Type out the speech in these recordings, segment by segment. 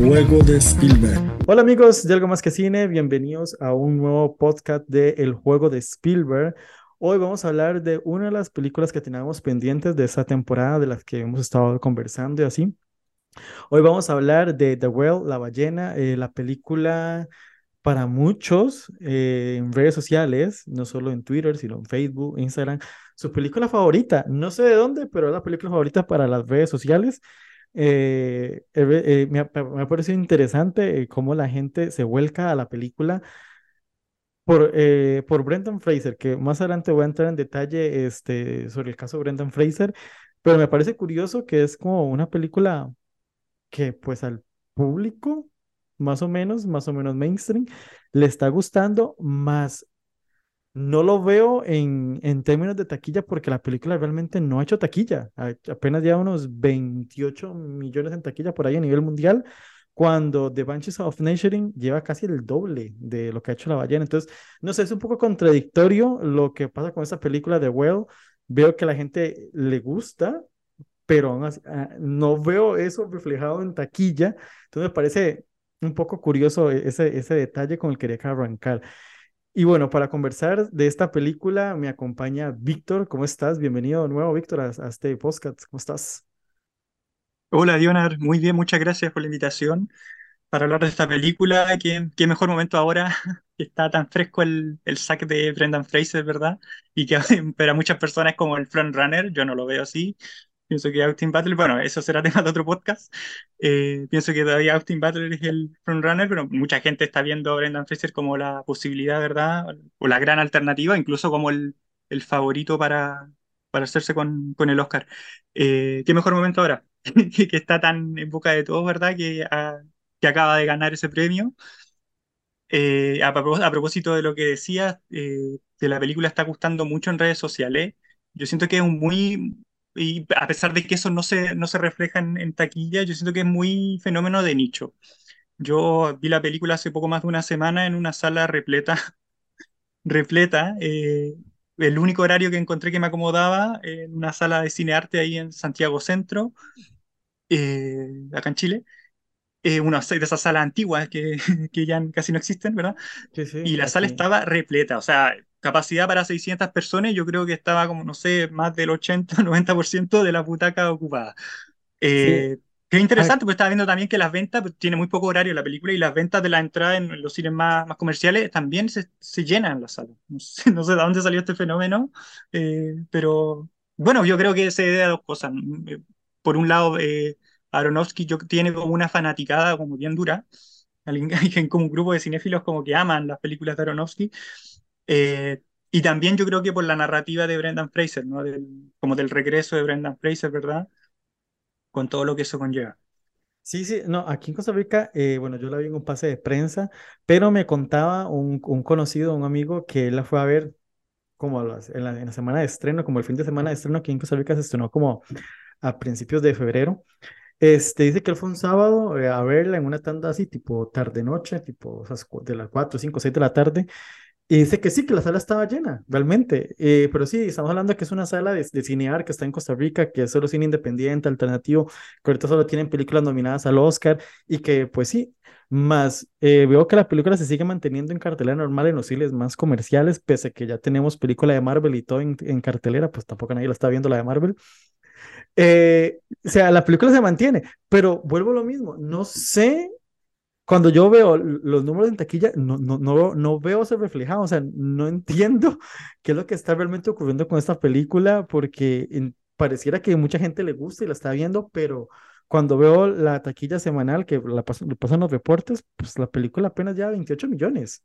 Juego de Spielberg. Hola amigos de Algo Más que Cine, bienvenidos a un nuevo podcast de El juego de Spielberg. Hoy vamos a hablar de una de las películas que teníamos pendientes de esta temporada, de las que hemos estado conversando y así. Hoy vamos a hablar de The Whale, La Ballena, eh, la película para muchos eh, en redes sociales, no solo en Twitter, sino en Facebook, Instagram, su película favorita. No sé de dónde, pero es la película favorita para las redes sociales. Eh, me, ha, me, ha, parecido interesante cómo la gente se vuelca a la película por, por Brendan Fraser, que más adelante voy a entrar en detalle este, sobre el caso de Brendan Fraser, pero me parece curioso que es como una película que pues al público, más o menos, más o menos mainstream, le está gustando, más no lo veo en, en términos de taquilla porque la película realmente no ha hecho taquilla, apenas ya unos 28 millones en taquilla por ahí a nivel mundial, cuando The Banshees of Nashering lleva casi el doble de lo que ha hecho la ballena. Entonces, no sé, es un poco contradictorio lo que pasa con esta película de Well. Veo que la gente le gusta, pero ah, no veo eso reflejado en taquilla. Entonces me parece un poco curioso e-, ese, ese detalle con el que quería arrancar. Y bueno, para conversar de esta película me acompaña Víctor. ¿Cómo estás? Bienvenido de nuevo, Víctor, a, a este podcast. ¿Cómo estás? Hola, Dionar. Muy bien, muchas gracias por la invitación para hablar de esta película. Qué, qué mejor momento ahora que está tan fresco el, el saque de Brendan Fraser, ¿verdad? Y que para muchas personas es como el frontrunner, yo no lo veo así, Pienso que Austin Butler, bueno, eso será tema de otro podcast. Eh, pienso que todavía Austin Butler es el frontrunner, pero mucha gente está viendo a Brendan Fraser como la posibilidad, ¿verdad? O la gran alternativa, incluso como el, el favorito para, para hacerse con, con el Oscar. Eh, ¿Qué mejor momento ahora? que está tan en boca de todos, ¿verdad? Que, que acaba de ganar ese premio. Eh, a, a, propósito de lo que decía, eh, que la película está gustando mucho en redes sociales, yo siento que es un muy, y a pesar de que eso no se, no se refleja en, taquilla, yo siento que es muy fenómeno de nicho. Yo vi la película hace poco más de una semana en una sala repleta, repleta, eh, el único horario que encontré que me acomodaba en una sala de cine arte ahí en Santiago Centro, eh, acá en Chile. Eh, una de esas salas antiguas que, que ya casi no existen, ¿verdad? Sí, sí, y la sala estaba repleta, o sea, capacidad para 600 personas, yo creo que estaba como, no sé, más del 80-90% de la butaca ocupada. Eh, es interesante, porque estaba viendo también que las ventas, pues, tiene muy poco horario la película, y las ventas de la entrada en los cines más, más comerciales también se, se llenan en la sala. No sé, no sé, de dónde salió este fenómeno, eh, pero bueno, yo creo que se debe a dos cosas. Por un lado, eh, Aronofsky yo, tiene como una fanaticada como bien dura, hay como un grupo de cinéfilos como que aman las películas de Aronofsky, eh, y también yo creo que por la narrativa de Brendan Fraser, ¿no? Del, como del regreso de Brendan Fraser, ¿verdad? Con todo lo que eso conlleva. Sí, sí, no, aquí en Costa Rica, eh, bueno, yo la vi en un pase de prensa, pero me contaba un, un conocido, un amigo, que él la fue a ver como en, la, en, la, semana de estreno, como el fin de semana de estreno, aquí en Costa Rica se estrenó como a principios de febrero. Este, dice que él fue un sábado eh, a verla en una tanda así, tipo tarde-noche, tipo de las 4, 5, 6 de la tarde, y dice que sí, que la sala estaba llena, realmente. Eh, pero sí, estamos hablando que es una sala de, de cinear que está en Costa Rica, que es solo cine independiente, alternativo, que ahorita solo tienen películas nominadas al Oscar y que, pues sí, más eh, veo que la película se sigue manteniendo en cartelera normal en los cines más comerciales, pese a que ya tenemos película de Marvel y todo en, en cartelera, pues tampoco nadie la está viendo la de Marvel. Eh, o sea, la película se mantiene, pero vuelvo a lo mismo, no sé cuando yo veo los números en taquilla, no, no, no, no veo eso reflejado, o sea, no entiendo qué es lo que está realmente ocurriendo con esta película, porque pareciera que mucha gente le gusta y la está viendo, pero cuando veo la taquilla semanal que la pasan, pasan los reportes, pues la película apenas ya 28 millones.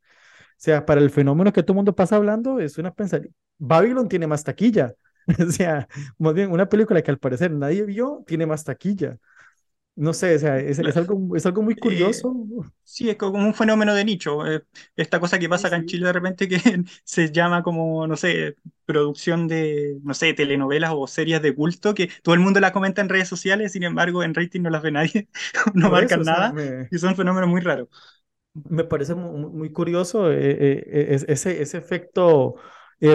O sea, para el fenómeno que todo el mundo pasa hablando, es una pensar, Babylon tiene más taquilla. o sea, más bien, una película que al parecer nadie vio, tiene más taquilla. No sé, o sea, es, es, algo, es algo muy curioso. sí, es como un fenómeno de nicho. Eh, esta cosa que pasa acá en Chile de repente que se llama como, no sé, producción de, no sé, telenovelas o series de culto, que todo el mundo la comenta en redes sociales, sin embargo en rating no las ve nadie, no marcan nada, y son fenómenos muy raros. Me parece muy, muy curioso eh, eh, ese, ese efecto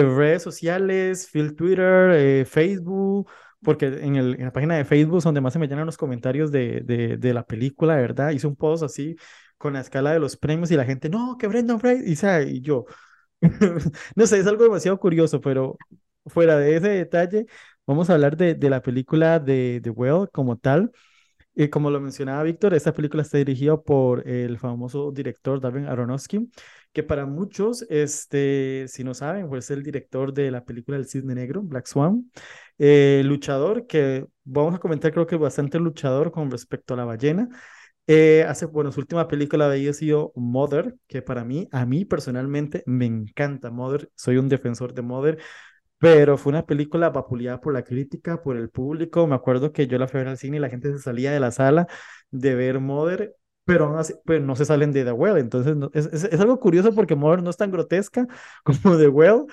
redes sociales, Twitter, Facebook porque en, el, en la página de Facebook, donde más se me llenan los comentarios de, de, de la película, verdad, hice un post así con la escala de los premios y la gente, no, que Brendan Fraser, y, sea, y yo, no sé, es algo demasiado curioso, pero fuera de ese detalle, vamos a hablar de, de la película de The Well como tal. Como lo mencionaba Víctor, esta película está dirigida por el famoso director Darren Aronofsky, que para muchos, este, si no saben, pues es el director de la película El Cisne Negro, Black Swan, eh, luchador, que vamos a comentar creo que bastante luchador con respecto a la ballena. Eh, hace, bueno, su última película había sido Mother, que para mí, a mí personalmente me encanta Mother, soy un defensor de Mother, pero fue una película vapuleada por la crítica, por el público. Me acuerdo que yo la fui a ver al cine y la gente se salía de la sala de ver Mother, pero aún así, pues no se salen de The Well. Entonces, no, es, es, es, algo curioso porque Mother no es tan grotesca como The Well,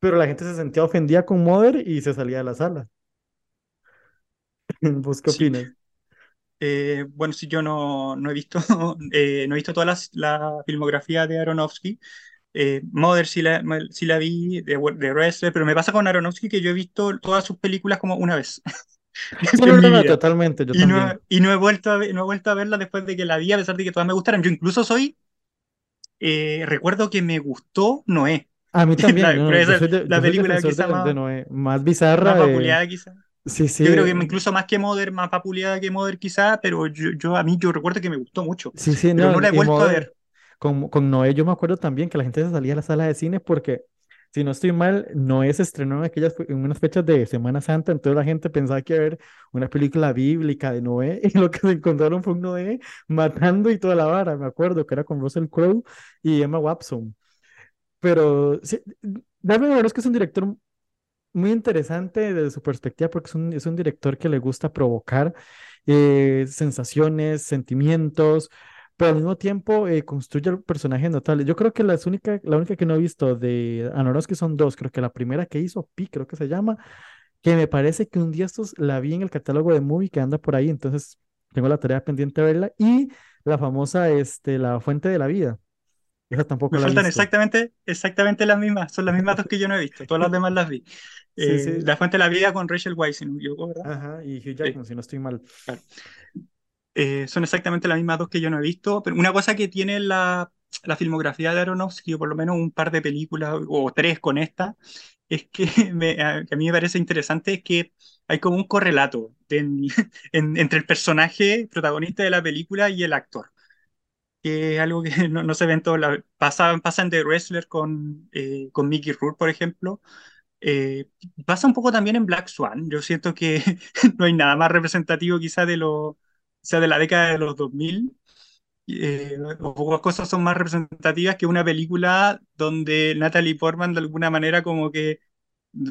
pero la gente se sentía ofendida con Mother y se salía de la sala. ¿Vos qué Sí. opinas? Eh, bueno, sí, yo no, no he visto, eh, no he visto toda las- la, filmografía de Aronofsky. Eh, Mother sí la, sí la vi, de, de Wrestler, pero me pasa con Aronofsky que yo he visto todas sus películas como una vez No, no, no, totalmente, yo Y no, y no he vuelto a ver- no he vuelto a verla después de que la vi, a pesar de que todas me gustaron. Yo incluso soy, eh, recuerdo que me gustó Noé, A mí también, la, no, esa de- la película quizá de, de más, Noé, más bizarra, más de... vapuleada quizá. Sí, sí, Yo creo que incluso más que Mother, más vapuleada que Mother quizá, pero yo, yo a mí yo recuerdo que me gustó mucho, sí, sí, pero no, no la he vuelto a Mother, ver. con, con Noé yo me acuerdo también que la gente se salía a la sala de cine porque, si no estoy mal, Noé se estrenó en aquellas, en unas fechas de Semana Santa, entonces la gente pensaba que iba a ver una película bíblica de Noé y lo que se encontraron fue un Noé matando y toda la vara, me acuerdo que era con Russell Crowe y Emma Watson. Pero sí, Darren Aronofsky es un director muy interesante desde su perspectiva porque es un, es un director que le gusta provocar eh, sensaciones, sentimientos, pero al mismo tiempo eh, construye el personaje notable. Yo creo que las única, la única que no he visto de Aronofsky son dos. Creo que la primera que hizo, Pi, creo que se llama, que me parece que un día estos la vi en el catálogo de Movie que anda por ahí, entonces tengo la tarea pendiente de verla. Y la famosa, este, La Fuente de la Vida. Esa tampoco Me la faltan visto. exactamente, exactamente las mismas, son las mismas dos que yo no he visto, todas las demás las vi. Eh, sí. La Fuente de la Vida con Rachel Weisz, ¿verdad? Ajá, y Hugh Sí, Jackman, si no estoy mal. claro. Eh, son exactamente las mismas dos que yo no he visto, pero una cosa que tiene la, la filmografía de Aronofsky, o por lo menos un par de películas, o tres con esta, es que, me- a, que a mí me parece interesante, es que hay como un correlato en- en- entre el personaje protagonista de la película y el actor, que es algo que no, no se ve en todos lados. Pasa, pasa en The Wrestler con, eh, con Mickey Rourke, por ejemplo. Eh, pasa un poco también en Black Swan. Yo siento que no hay nada más representativo quizá de lo, sea, de la década de los 2000. Eh, pocas cosas son más representativas que una película donde Natalie Portman de alguna manera como que,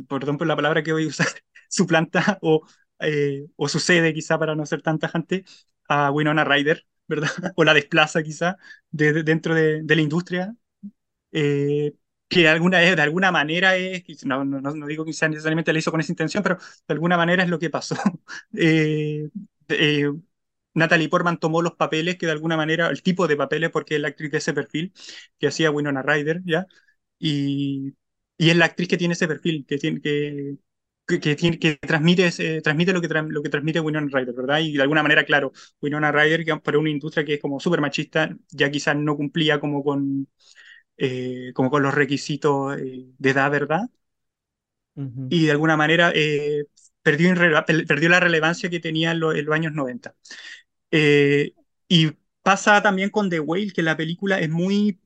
perdón por la palabra que voy a usar, suplanta o, eh, o sucede quizá para no ser tan tajante a Winona Ryder, ¿verdad? O la desplaza quizá de, de- dentro de, de la industria eh, que de alguna, de alguna manera es, no, no, no digo que necesariamente la hizo con esa intención, pero de alguna manera es lo que pasó. Eh, eh, Natalie Portman tomó los papeles que de alguna manera, el tipo de papeles, porque es la actriz de ese perfil, que hacía Winona Ryder, ¿ya? Y, y es la actriz que tiene ese perfil, que tiene que... Que, que tiene, que transmite, transmite lo que, tra- lo que transmite Winona Ryder, ¿verdad? Y de alguna manera, claro, Winona Ryder, para una industria que es como súper machista, ya quizás no cumplía como con, eh, como con los requisitos eh, de edad, ¿verdad? Y de alguna manera eh, perdió, perdió la relevancia que tenía en, lo- en los años 90. Eh, y pasa también con The Whale, que la película es muy...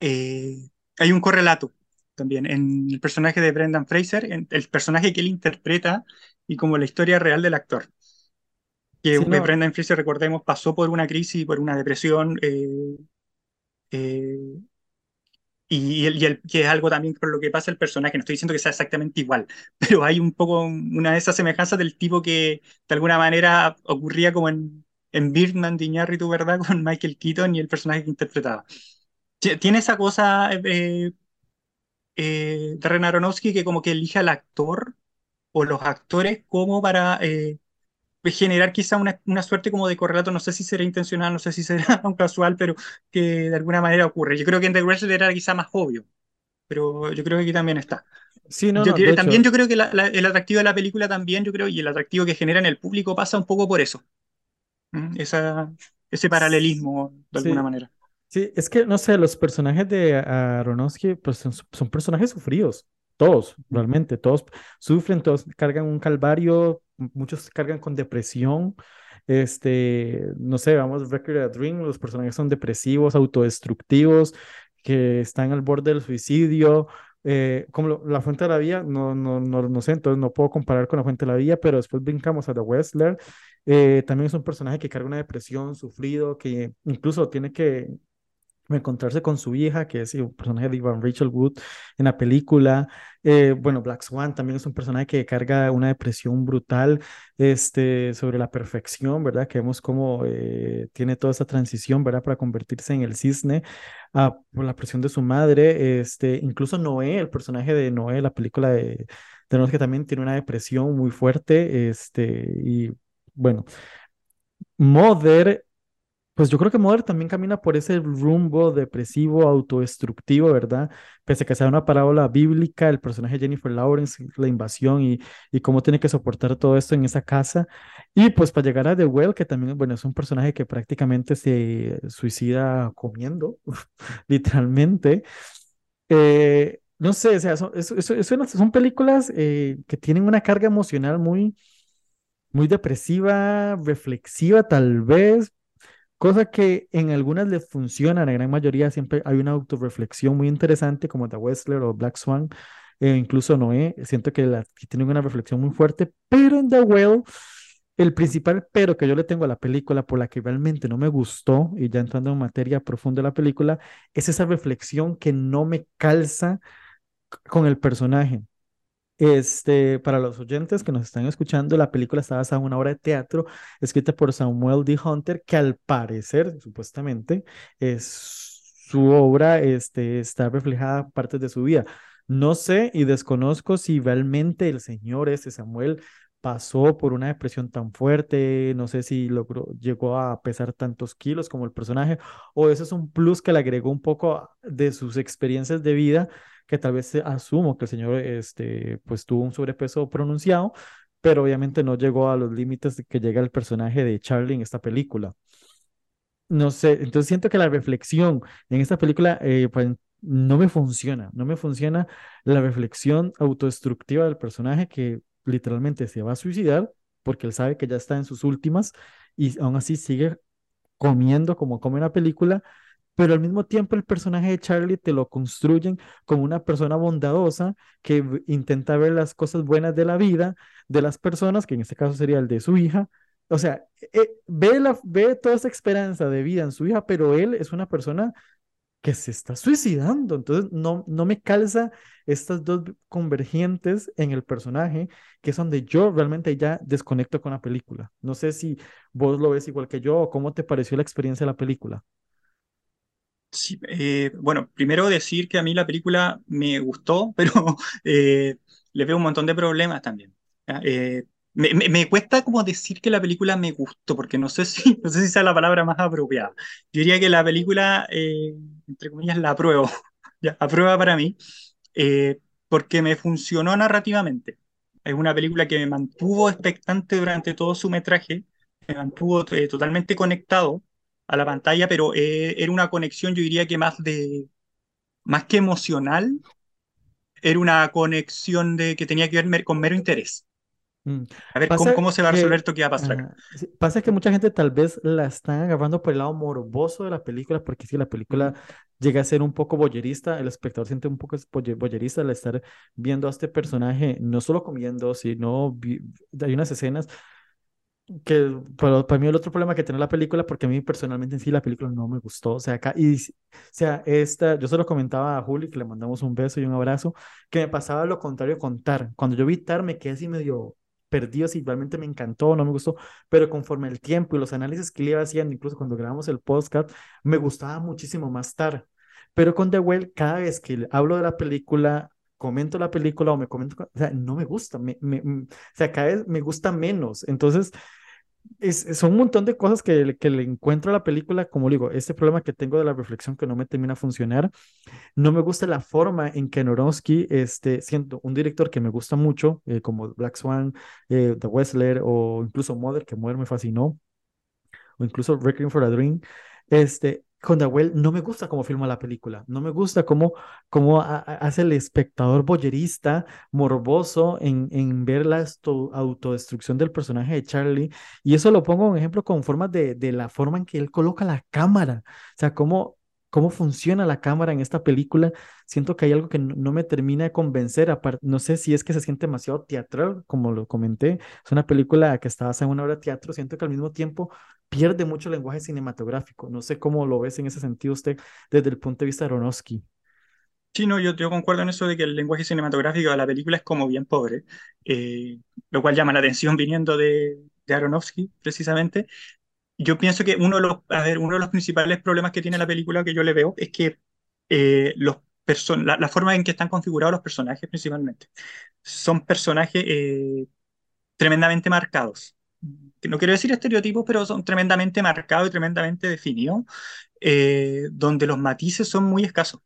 eh, hay un correlato también en el personaje de Brendan Fraser, en el personaje que él interpreta y como la historia real del actor. Que Sí, no, Brendan Fraser, recordemos, pasó por una crisis, por una depresión, eh, eh, Y, el- y el- que es algo también por lo que pasa el personaje. No estoy diciendo que sea exactamente igual, pero hay un poco una de esas semejanzas del tipo que de alguna manera ocurría como en, en Birdman de Iñárritu, ¿verdad? Con Michael Keaton y el personaje que interpretaba. Tie- Tiene esa cosa, eh, eh, Darren Aronofsky, que como que elige al actor o los actores como para eh, generar quizá una, una suerte como de correlato, no sé si será intencional, no sé si será un casual, pero que de alguna manera ocurre. Yo creo que en The Wrestler era quizá más obvio pero yo creo que aquí también está. Sí, no, Yo, no, de también hecho, yo creo que la- la- el atractivo de la película también, yo creo, y el atractivo que genera en el público pasa un poco por eso. Esa, ese paralelismo, de alguna sí, manera. sí, es que, no sé, los personajes de Aronofsky, pues son, son personajes sufridos, todos, realmente, todos sufren, todos cargan un calvario, muchos cargan con depresión, este, no sé, vamos, Requiem a Dream, los personajes son depresivos, autodestructivos, que están al borde del suicidio, eh, como lo- la Fuente de la Vida, no, no, no, no sé, entonces no puedo comparar con la Fuente de la Vida, pero después brincamos a The Wrestler, eh, también es un personaje que carga una depresión, sufrido, que incluso tiene que encontrarse con su hija, que es un personaje de Ivan Rachel Wood en la película. Eh, bueno, Black Swan también es un personaje que carga una depresión brutal este, sobre la perfección, ¿verdad? Que vemos cómo eh, tiene toda esa transición, ¿verdad? Para convertirse en el cisne ah, por la presión de su madre. Este, incluso Noé, el personaje de Noé, la película de, de Noé, que también tiene una depresión muy fuerte. Este, y bueno, Mother pues yo creo que Mother también camina por ese rumbo depresivo, autodestructivo, ¿verdad? Pese a que sea una parábola bíblica, el personaje Jennifer Lawrence, la invasión y, y cómo tiene que soportar todo esto en esa casa. Y pues para llegar a The Well, que también, bueno, es un personaje que prácticamente se suicida comiendo, literalmente. Eh, no sé, o sea, son películas eh, que tienen una carga emocional muy, muy depresiva, reflexiva tal vez, Cosa que en algunas les funciona, en la gran mayoría siempre hay una autorreflexión muy interesante, como The Wrestler o Black Swan, e incluso Noé. Siento que, la, tienen una reflexión muy fuerte, pero en The Well, el principal pero que yo le tengo a la película, por la que realmente no me gustó, y ya entrando en materia profunda de la película, es esa reflexión que no me calza con el personaje. Este, para los oyentes que nos están escuchando, la película está basada en una obra de teatro escrita por Samuel D. Hunter, que al parecer, supuestamente, es su obra, este, está reflejada partes de su vida. No sé y desconozco si realmente el señor este Samuel pasó por una depresión tan fuerte, no sé si logró, llegó a pesar tantos kilos como el personaje, o eso es un plus que le agregó un poco de sus experiencias de vida que tal vez asumo que el señor este, pues tuvo un sobrepeso pronunciado, pero obviamente no llegó a los límites que llega el personaje de Charlie en esta película. No sé, entonces siento que la reflexión en esta película eh, pues, no me funciona, no me funciona la reflexión autodestructiva del personaje que literalmente se va a suicidar porque él sabe que ya está en sus últimas y aún así sigue comiendo como come en la película pero al mismo tiempo el personaje de Charlie te lo construyen como una persona bondadosa que intenta ver las cosas buenas de la vida, de las personas, que en este caso sería el de su hija. O sea, eh, ve, la, ve toda esa esperanza de vida en su hija, pero él es una persona que se está suicidando. Entonces, no, no me calza estas dos convergentes en el personaje, que es donde yo realmente ya desconecto con la película. No sé si vos lo ves igual que yo o cómo te pareció la experiencia de la película. Sí, eh, bueno, primero decir que a mí la película me gustó, pero eh, le veo un montón de problemas también. Me, me- cuesta como decir que la película me gustó, porque no sé si, no sé si sea la palabra más apropiada. Yo diría que la película, eh, entre comillas, la apruebo, ¿ya? Aprueba para mí, eh, porque me funcionó narrativamente. Es una película que me mantuvo expectante durante todo su metraje, me mantuvo eh, totalmente conectado a la pantalla, pero eh, era una conexión, yo diría que más de, más que emocional, era una conexión de que tenía que ver con mero interés. Mm. A ver cómo, Pasa cómo se va a resolver esto que va a pasar acá. ah, pasa que mucha gente tal vez la están agarrando por el lado morboso de la película, porque si la película llega a ser un poco boyerista, el espectador siente un poco boyerista al estar viendo a este personaje, no solo comiendo, sino hay unas escenas que para, para mí el otro problema que tiene la película, porque a mí personalmente en sí la película no me gustó, o sea, acá, y, o sea, esta, yo se lo comentaba a Juli, que le mandamos un beso y un abrazo, que me pasaba lo contrario con Tar. Cuando yo vi Tar me quedé así medio perdido, si me encantó, no me gustó, pero conforme el tiempo y los análisis que le iba haciendo, incluso cuando grabamos el podcast, me gustaba muchísimo más Tar. Pero con The Well, cada vez que hablo de la película, comento la película o me comento, o sea, no me gusta, me, me, mm, o sea, cada vez me gusta menos. Entonces, es, son un montón de cosas que, que le encuentro a la película, como digo, este problema que tengo de la reflexión que no me termina a funcionar. No me gusta la forma en que Norowski, este, siento un director que me gusta mucho, eh, como Black Swan, eh, The Wrestler o incluso Mother, que Mother me fascinó, o incluso Requiem for a Dream, este, con Dawel no me gusta cómo filma la película, no me gusta cómo, cómo hace el espectador boyerista, morboso en, en ver la autodestrucción del personaje de Charlie. Y eso lo pongo un ejemplo con formas de, de la forma en que él coloca la cámara, o sea, cómo, cómo funciona la cámara en esta película. Siento que hay algo que no, me termina de convencer. no sé si es que se siente demasiado teatral, como lo comenté. Es una película que está basada en una obra de teatro. Siento que al mismo tiempo pierde mucho lenguaje cinematográfico. No sé cómo lo ves en ese sentido usted desde el punto de vista de Aronofsky. Sí, no, yo, yo concuerdo en eso de que el lenguaje cinematográfico de la película es como bien pobre, eh, lo cual llama la atención viniendo de, de Aronofsky, precisamente. Yo pienso que uno de los, uno de los principales problemas que tiene la película que yo le veo es que eh, los la, la, forma en que están configurados los personajes principalmente son personajes eh, tremendamente marcados no quiero decir estereotipos, pero son tremendamente marcados y tremendamente definidos, eh, donde los matices son muy escasos.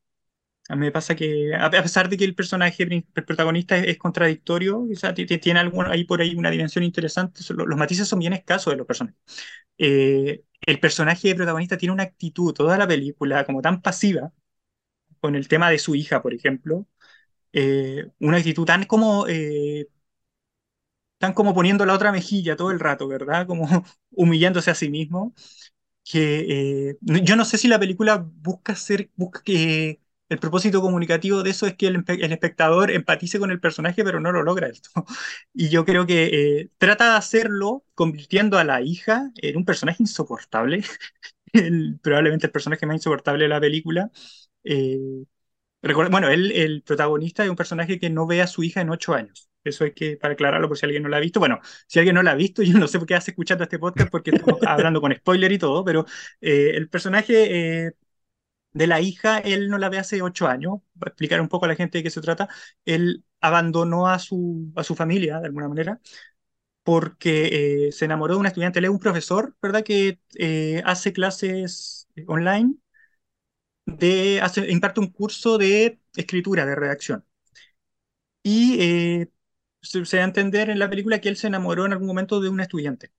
A mí me pasa que, a pesar de que el personaje, el protagonista es, contradictorio, o sea, tiene algún, ahí por ahí una dimensión interesante, los, matices son bien escasos de los personajes. Eh, el personaje protagonista tiene una actitud toda la película como tan pasiva, con el tema de su hija, por ejemplo, eh, una actitud tan como están como poniendo la otra mejilla todo el rato, ¿verdad? Como humillándose a sí mismo. Que eh, yo no sé si la película busca ser, busca que el propósito comunicativo de eso es que el, espectador empatice con el personaje, pero no lo logra esto. Y yo creo que eh, trata de hacerlo convirtiendo a la hija en un personaje insoportable, probablemente el personaje más insoportable de la película. Eh, bueno, el protagonista es un personaje que no ve a su hija en ocho años. Eso hay que, para aclararlo por si alguien no la ha visto. Bueno, si alguien no la ha visto, yo no sé por qué hace escuchando este podcast porque estamos hablando con spoiler y todo, pero eh, el personaje de la hija, él no la ve hace ocho años. Para explicar un poco a la gente de qué se trata. Él abandonó a su, a su familia, de alguna manera, porque eh, se enamoró de una estudiante. Él es un profesor, ¿verdad?, que hace clases online, de, imparte un curso de escritura, de redacción. Y se, da a entender en la película que él se enamoró en algún momento de un estudiante.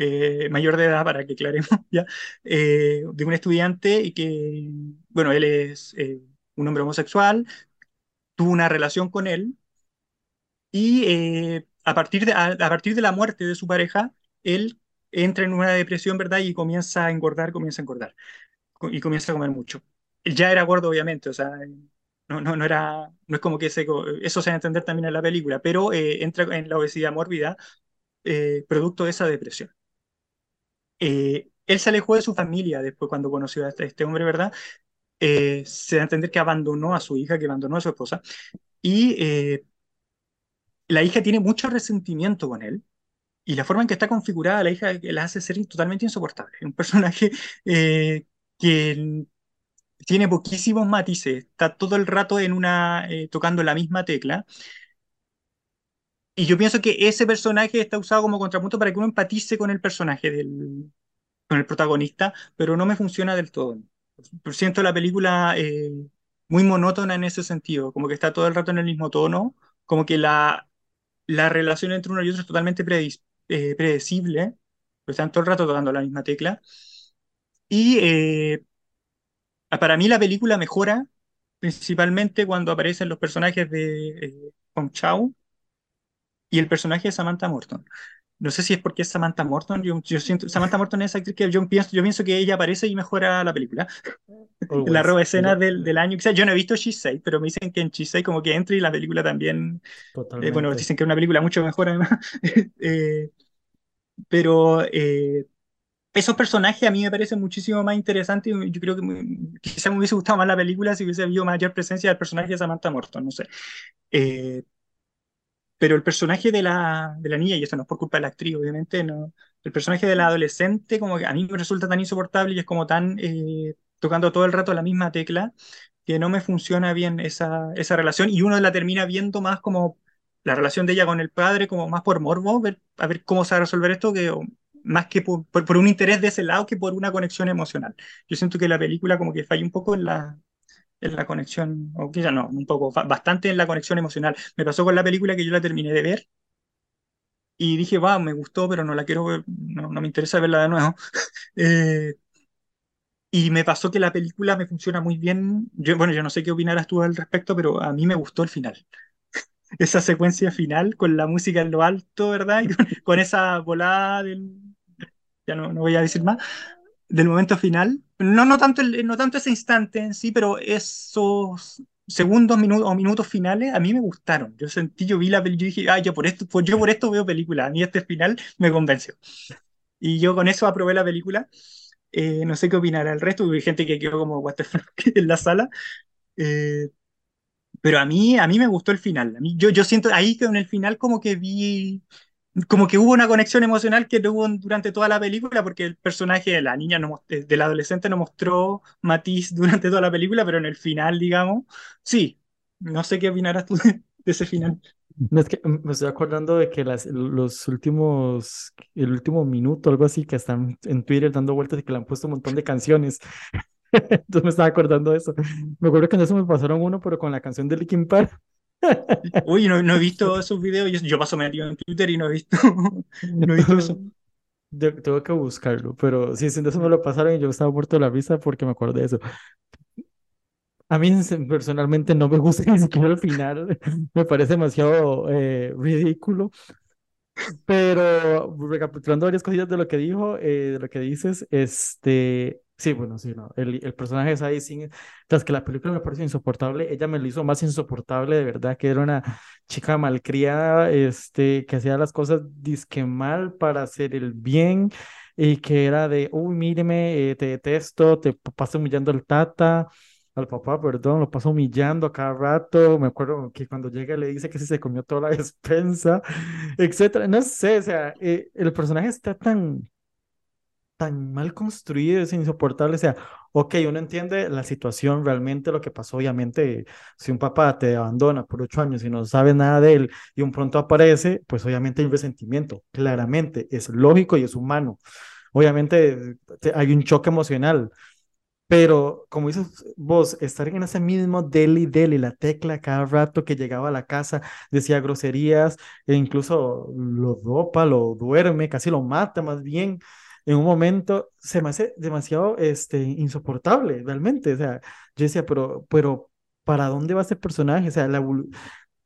Eh, mayor de edad, para que aclaremos ya, eh, de un estudiante y que, bueno, él es eh, un hombre homosexual, tuvo una relación con él y a, partir de, a, partir de la muerte de su pareja, él entra en una depresión, ¿verdad? Y comienza a engordar, comienza a engordar y comienza a comer mucho. Él ya era gordo, obviamente, o sea, no, no, no, era, no es como que se, eso se va a entender también en la película, pero eh, entra en la obesidad mórbida eh, producto de esa depresión. Eh, él se alejó de su familia después cuando conoció a este, este hombre, ¿verdad? se da a entender que abandonó a su hija, que abandonó a su esposa, y la hija tiene mucho resentimiento con él, y la forma en que está configurada la hija la hace ser totalmente insoportable. Un personaje que tiene poquísimos matices, está todo el rato en una, eh, tocando la misma tecla. Y yo pienso que ese personaje está usado como contrapunto para que uno empatice con el personaje, del, con el protagonista, pero no me funciona del todo. Siento la película eh, muy monótona en ese sentido, como que está todo el rato en el mismo tono, como que la, la relación entre uno y otro es totalmente eh, predecible, pero están todo el rato tocando la misma tecla. Y Ah, para mí la película mejora principalmente cuando aparecen los personajes de eh, Hong Chao y el personaje de Samantha Morton. No sé si es porque es Samantha Morton, yo, siento, Samantha Morton es actriz que yo pienso, yo pienso que ella aparece y mejora la película. la roba escena del, del, año. Quizás yo no he visto Shisei, pero me dicen que en Shisei como que entra y la película también. Eh, bueno, dicen que es una película mucho mejor además. Eh, pero esos personajes a mí me parecen muchísimo más interesantes yo creo que quizá me hubiese gustado más la película si hubiese habido mayor presencia del personaje de Samantha Morton, no sé. Pero el personaje de la, de la niña, y eso no es por culpa de la actriz, obviamente, no, el personaje de la adolescente como que a mí me resulta tan insoportable y es como tan eh, tocando todo el rato la misma tecla que no me funciona bien esa, esa relación y uno la termina viendo más como la relación de ella con el padre como más por morbo, ver, a ver cómo se va a resolver esto, que más que por, por, un interés de ese lado que por una conexión emocional. Yo siento que la película como que falla un poco en la, en la conexión, o ya no, un poco, bastante en la conexión emocional. Me pasó con la película que yo la terminé de ver y dije, va, me gustó, pero no la quiero ver, no, no me interesa verla de nuevo. eh, y me pasó que la película me funciona muy bien. Yo, bueno, yo no sé qué opinarás tú al respecto, pero a mí me gustó el final. Esa secuencia final con la música en lo alto, ¿verdad? Y con, esa volada del... Ya no, no voy a decir más. Del momento final. No, no, tanto no tanto ese instante en sí, pero esos segundos minutos o minutos finales a mí me gustaron. Yo sentí, yo vi la película y dije, ah, yo por esto, pues yo por esto veo películas. A mí este final me convenció. Y yo con eso aprobé la película. Eh, no sé qué opinará el resto, hay gente que quedó como what en la sala. Eh, pero a mí, a mí me gustó el final. A mí, yo, yo siento ahí que en el final como que vi, como que hubo una conexión emocional que no hubo durante toda la película, porque el personaje de la niña, no, del adolescente no mostró matiz durante toda la película, pero en el final, digamos, sí. No sé qué opinarás tú de ese final. No, es que mm, me estoy acordando de que las, los últimos, el último minuto, algo así, que están en Twitter dando vueltas y que le han puesto un montón de canciones. Entonces me estaba acordando de eso. Me acuerdo que en eso me pasaron uno, pero con la canción de Linkin Park. Uy, no, no he visto esos videos. Yo, yo paso metido en Twitter y no he visto, no he visto eso. tengo que buscarlo, pero sí, sin eso me lo pasaron y yo estaba muerto de la vista porque me acuerdo de eso. A mí personalmente no me gusta ni siquiera el final, me parece demasiado eh, ridículo. Pero recapitulando varias cosillas de lo que dijo, eh, de lo que dices, este, sí, bueno, sí, no, el, el personaje de Sadie Singh, tras que la película me parece insoportable, ella me lo hizo más insoportable, de verdad, que era una chica malcriada, este, que hacía las cosas disque mal para hacer el bien, y que era de, uy, míreme, eh, te detesto, te paso humillando el tata, al papá, perdón, lo pasa humillando a cada rato. Me acuerdo que cuando llega le dice que si se comió toda la despensa, etcétera. No sé, o sea, eh, el personaje está tan, tan mal construido, es insoportable. O sea, ok, uno entiende la situación, realmente lo que pasó, obviamente, si un papá te abandona por ocho años y no sabe nada de él y un pronto aparece, pues obviamente hay un resentimiento, claramente, es lógico y es humano. Obviamente hay un choque emocional, pero, como dices vos, estar en ese mismo deli deli, la tecla cada rato que llegaba a la casa, decía groserías, e incluso lo dopa, lo duerme, casi lo mata más bien. En un momento se me hace demasiado este, insoportable, realmente. O sea, yo decía, pero, pero, ¿para dónde va este personaje? O sea, la,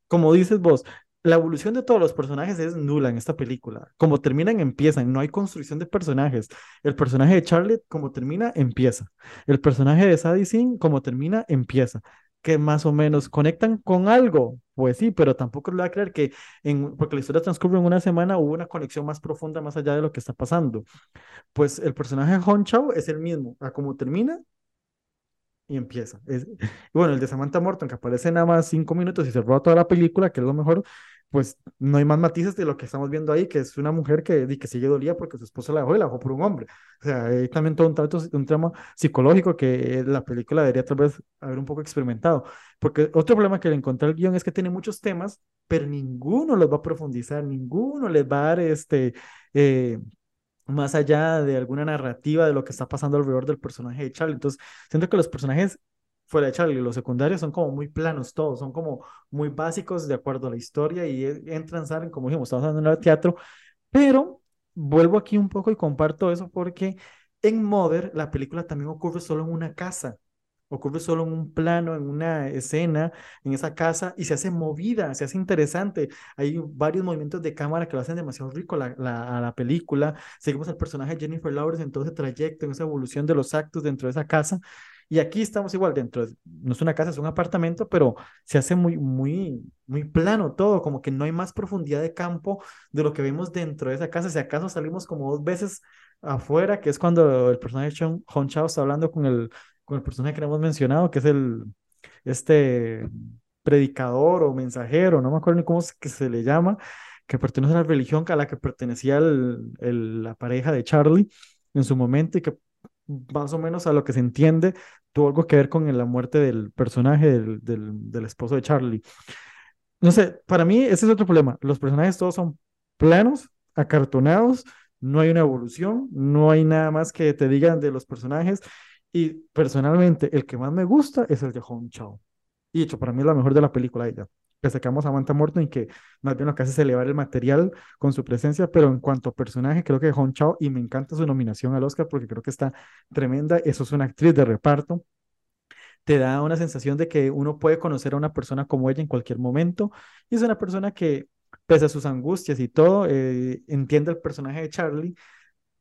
como dices vos, la evolución de todos los personajes es nula en esta película. Como terminan, empiezan. No hay construcción de personajes. El personaje de Charlotte, como termina, empieza. El personaje de Sadie Singh, como termina, empieza. Que más o menos conectan con algo. Pues sí, pero tampoco le voy a creer que, en, porque la historia transcurre en una semana, hubo una conexión más profunda más allá de lo que está pasando. Pues el personaje de Hon Chao es el mismo. A como termina, y empieza. Es, y bueno, el de Samantha Morton, que aparece nada más cinco minutos y se roba toda la película, que es lo mejor, pues no hay más matices de lo que estamos viendo ahí, que es una mujer que, que sigue dolía porque su esposo la dejó y la dejó por un hombre. O sea, hay también todo un, trato, un tramo psicológico que la película debería tal vez haber un poco experimentado. Porque otro problema que le encontré al guion es que tiene muchos temas, pero ninguno los va a profundizar, ninguno les va a dar este... Eh, más allá de alguna narrativa de lo que está pasando alrededor del personaje de Charlie. Entonces, siento que los personajes fuera de Charlie, los secundarios son como muy planos todos, son como muy básicos de acuerdo a la historia y entran, salen, como dijimos, estamos hablando de teatro, pero vuelvo aquí un poco y comparto eso porque en Mother la película también ocurre solo en una casa, ocurre solo en un plano, en una escena, en esa casa, y se hace movida, se hace interesante. Hay varios movimientos de cámara que lo hacen demasiado rico la, la, a la película. Seguimos al personaje Jennifer Lawrence en todo ese trayecto, en esa evolución de los actos dentro de esa casa. Y aquí estamos igual dentro, no es una casa, es un apartamento, pero se hace muy, muy, muy plano todo, como que no hay más profundidad de campo de lo que vemos dentro de esa casa. Si acaso salimos como dos veces afuera, que es cuando el personaje de Hon Chao está hablando con el, con el personaje que hemos mencionado, que es el, este predicador o mensajero, no me acuerdo ni cómo que se le llama, que pertenece a la religión a la que pertenecía la pareja de Charlie en su momento y que más o menos a lo que se entiende, tuvo algo que ver con la muerte del personaje del, del, esposo de Charlie. no sé, para mí ese es otro problema. Los personajes todos son planos, acartonados, no hay una evolución, no hay nada más que te digan de los personajes. Y personalmente, el que más me gusta es el de Hong Chao. Y hecho, para mí es la mejor de la película ella. Que sacamos a Samantha Morton y que más bien lo que hace es elevar el material con su presencia, pero en cuanto a personaje, creo que Hong Chao, y me encanta su nominación al Oscar porque creo que está tremenda. Eso es una actriz de reparto te da una sensación de que uno puede conocer a una persona como ella en cualquier momento. Y es una persona que, pese a sus angustias y todo, eh, entiende el personaje de Charlie,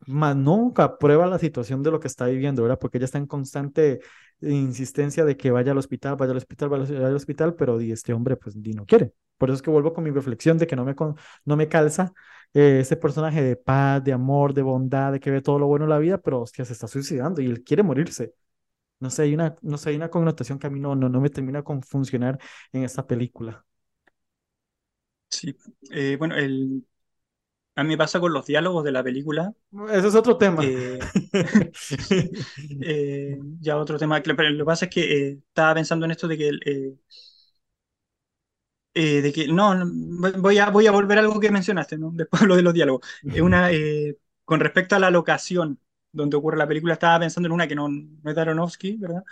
más nunca aprueba la situación de lo que está viviendo, ¿verdad? Porque ella está en constante insistencia de que vaya al hospital, vaya al hospital, vaya al hospital, pero este hombre pues no quiere. Por eso es que vuelvo con mi reflexión de que no me, no me calza eh, ese personaje de paz, de amor, de bondad, de que ve todo lo bueno en la vida, pero hostia, se está suicidando y él quiere morirse. No sé, hay una, no sé, hay una connotación que a mí no, no, me termina con funcionar en esta película. Sí, eh, bueno, el, a mí me pasa con los diálogos de la película. Eso es otro tema. Eh, ya otro tema. Pero lo que pasa es que eh, estaba pensando en esto de que, de que no, voy a, voy a volver a algo que mencionaste, ¿no? Después lo de los diálogos. una, con respecto a la locación donde ocurre la película, estaba pensando en una que no, no es de Aronofsky, ¿verdad?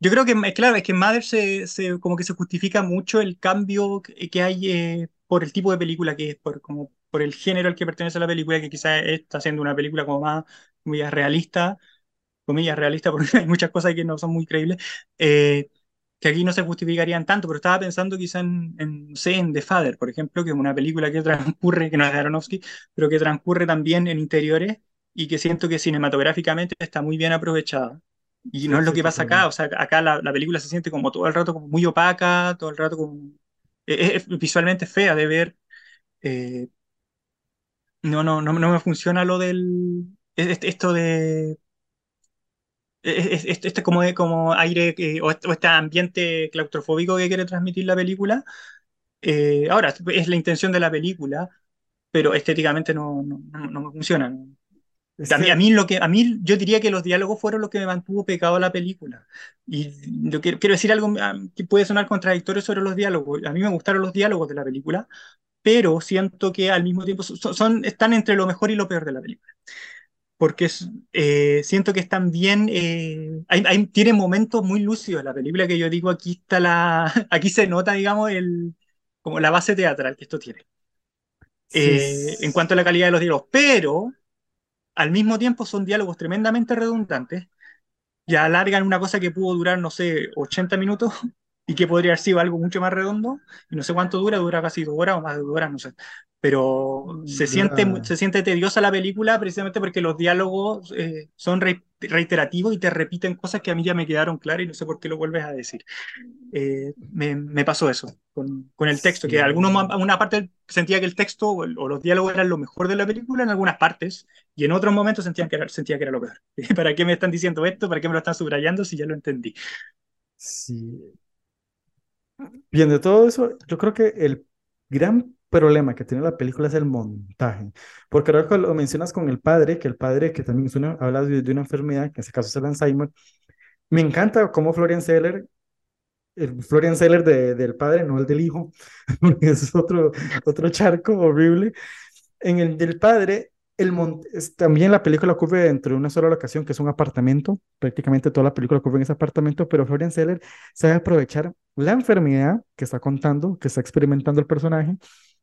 Yo creo que, claro, es que en Mother se, se, como que se justifica mucho el cambio que, hay eh, por el tipo de película que es, por, como, por el género al que pertenece la película, que quizás está siendo una película como más, muy realista, comillas realista, porque hay muchas cosas que no son muy creíbles, eh, que aquí no se justificarían tanto, pero estaba pensando quizá en, en, sé, en The Father, por ejemplo, que es una película que transcurre, que no es de Aronofsky, pero que transcurre también en interiores y que siento que cinematográficamente está muy bien aprovechada. Y no es lo que pasa acá, o sea, acá la, la, película se siente como todo el rato como muy opaca, todo el rato como... Es, visualmente fea de ver. Eh, no, no, no, no me funciona lo del... Esto de... Este, este como, como aire o, este ambiente claustrofóbico que quiere transmitir la película. Eh, ahora, es la intención de la película, pero estéticamente no, no, no me funciona. A mí, a mí, lo que, a mí yo diría que los diálogos fueron lo que me mantuvo pegado a la película. Y yo quiero, quiero decir algo ah, que puede sonar contradictorio sobre los diálogos. A mí me gustaron los diálogos de la película, pero siento que al mismo tiempo son, están entre lo mejor y lo peor de la película. Porque eh, siento que están bien, eh, hay, hay, tiene momentos muy lúcidos la película que yo digo, aquí está la, aquí se nota, digamos, el, como la base teatral que esto tiene. Eh, en cuanto a la calidad de los diálogos, pero al mismo tiempo son diálogos tremendamente redundantes y alargan una cosa que pudo durar, no sé, 80 minutos y que podría haber sido algo mucho más redondo, y no sé cuánto dura, dura casi dos horas o más de dos horas, no sé. Pero se siente, se siente tediosa la película precisamente porque los diálogos eh, son reiterativos y te repiten cosas que a mí ya me quedaron claras y no sé por qué lo vuelves a decir. Eh, me, me, pasó eso con, con el texto, que algunos, una parte sentía que el texto o, los diálogos eran lo mejor de la película en algunas partes y en otros momentos sentían que era, sentía que era lo peor. ¿Para qué me están diciendo esto? ¿Para qué me lo están subrayando si ya lo entendí? Sí. Bien, de todo eso, yo creo que el gran problema que tiene la película es el montaje. Porque ahora lo mencionas con el padre, que el padre que también es una, habla de, una enfermedad, que en ese caso es el Alzheimer, me encanta cómo Florian Seller, el Florian Seller de, del padre, no el del hijo, es otro, otro charco horrible. En el del padre, el también la película ocurre dentro de una sola locación, que es un apartamento. Prácticamente toda la película ocurre en ese apartamento, pero Florian Seller sabe aprovechar la enfermedad que está contando, que está experimentando el personaje,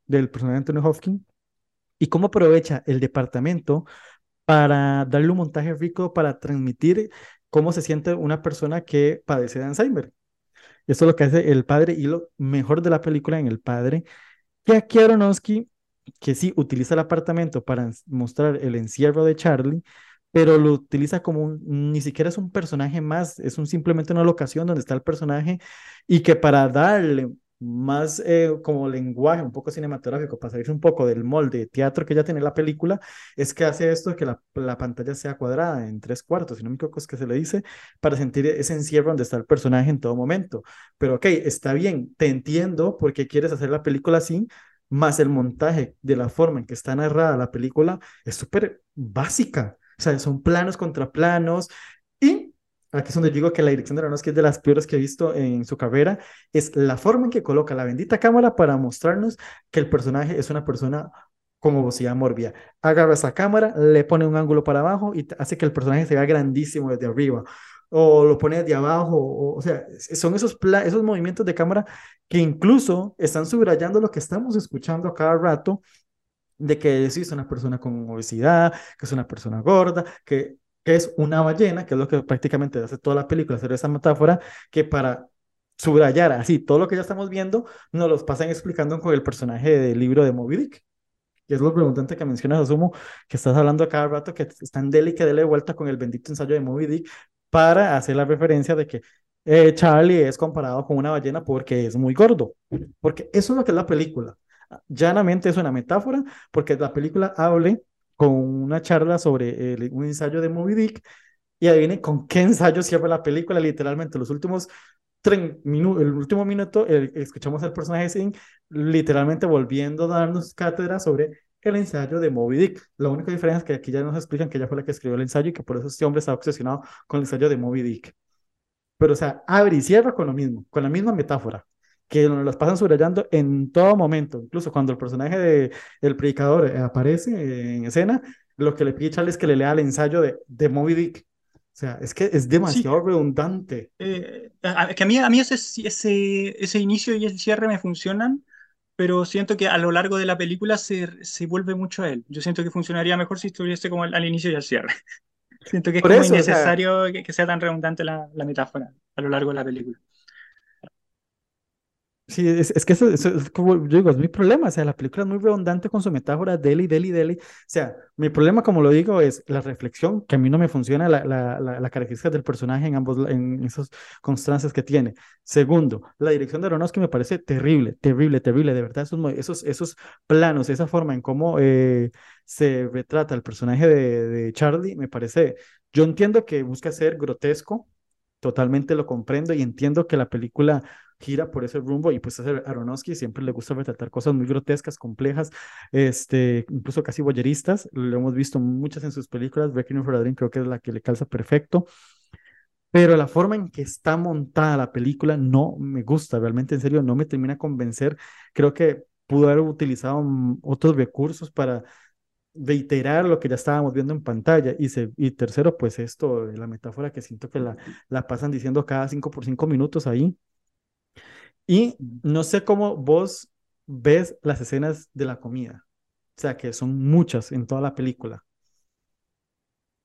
del personaje de Anthony Hopkins y cómo aprovecha el departamento para darle un montaje rico para transmitir cómo se siente una persona que padece de Alzheimer. Eso es lo que hace el padre y lo mejor de la película en el padre, que aquí Aronofsky, que sí utiliza el apartamento para mostrar el encierro de Charlie, pero lo utiliza como un, ni siquiera es un personaje más, es un, simplemente una locación donde está el personaje y que para darle más eh, como lenguaje un poco cinematográfico, para salirse un poco del molde de teatro que ya tiene la película, es que hace esto que la, la, pantalla sea cuadrada en tres cuartos, si no me equivoco es que se le dice, para sentir ese encierro donde está el personaje en todo momento. Pero ok, está bien, te entiendo por qué quieres hacer la película así, más el montaje de la forma en que está narrada la película es súper básica. O sea, son planos contra planos y aquí es donde digo que la dirección de Aronofsky es de las peores que he visto en su carrera, es la forma en que coloca la bendita cámara para mostrarnos que el personaje es una persona con obesidad mórbida. Agarra esa cámara, le pone un ángulo para abajo y hace que el personaje se vea grandísimo desde arriba. O lo pone desde abajo, o, o sea, son esos, esos movimientos de cámara que incluso están subrayando lo que estamos escuchando a cada rato, de que sí es una persona con obesidad, que es una persona gorda, que, que es una ballena, que es lo que prácticamente hace toda la película, hacer esa metáfora, que para subrayar así todo lo que ya estamos viendo, nos los pasan explicando con el personaje del libro de Moby Dick que es lo preguntante que mencionas, asumo, que estás hablando a cada rato que están dele y que dele vuelta con el bendito ensayo de Moby Dick para hacer la referencia de que eh, Charlie es comparado con una ballena porque es muy gordo, porque eso es lo que es la película. Llanamente es una metáfora, porque la película hable con una charla sobre un ensayo de Moby Dick y adivine con qué ensayo cierra la película, literalmente los últimos minutos, el último minuto, escuchamos al personaje Sin literalmente volviendo a darnos cátedra sobre el ensayo de Moby Dick. La única diferencia es que aquí ya nos explican que ella fue la que escribió el ensayo y que por eso este hombre está obsesionado con el ensayo de Moby Dick. Pero, o sea, abre y cierra con lo mismo, con la misma metáfora, que nos las pasan subrayando en todo momento. Incluso cuando el personaje de, del predicador eh, aparece en escena, lo que le pide Charlie es que le lea el ensayo de, de Moby Dick. O sea, es que es demasiado redundante. Eh, que a mí, a mí ese, ese, ese inicio y el cierre me funcionan, pero siento que a lo largo de la película se, se vuelve mucho a él. Yo siento que funcionaría mejor si estuviese como al, inicio y al cierre. Siento que es Por como innecesario que, sea tan redundante la, la metáfora a lo largo de la película. Sí, es, es que eso, es como yo digo, es mi problema. O sea, la película es muy redundante con su metáfora deli, deli, deli. O sea, mi problema, como lo digo, es la reflexión, que a mí no me funciona la, la, la, característica del personaje en ambos, en esas constancias que tiene. Segundo, la dirección de Aronofsky me parece terrible, terrible, terrible. De verdad, esos, esos, esos planos, esa forma en cómo eh, se retrata el personaje de, de Charlie, me parece. Yo entiendo que busca ser grotesco, totalmente lo comprendo y entiendo que la película gira por ese rumbo y pues Aronofsky siempre le gusta retratar cosas muy grotescas, complejas, este, incluso casi boyeristas, lo hemos visto muchas en sus películas, Breaking for a Dream creo que es la que le calza perfecto, pero la forma en que está montada la película no me gusta, realmente en serio no me termina de convencer, creo que pudo haber utilizado otros recursos para reiterar lo que ya estábamos viendo en pantalla. Y, y tercero, pues esto, la metáfora que siento que la, la pasan diciendo cada cinco por cinco minutos ahí. Y no sé cómo vos ves las escenas de la comida. O sea, que son muchas en toda la película.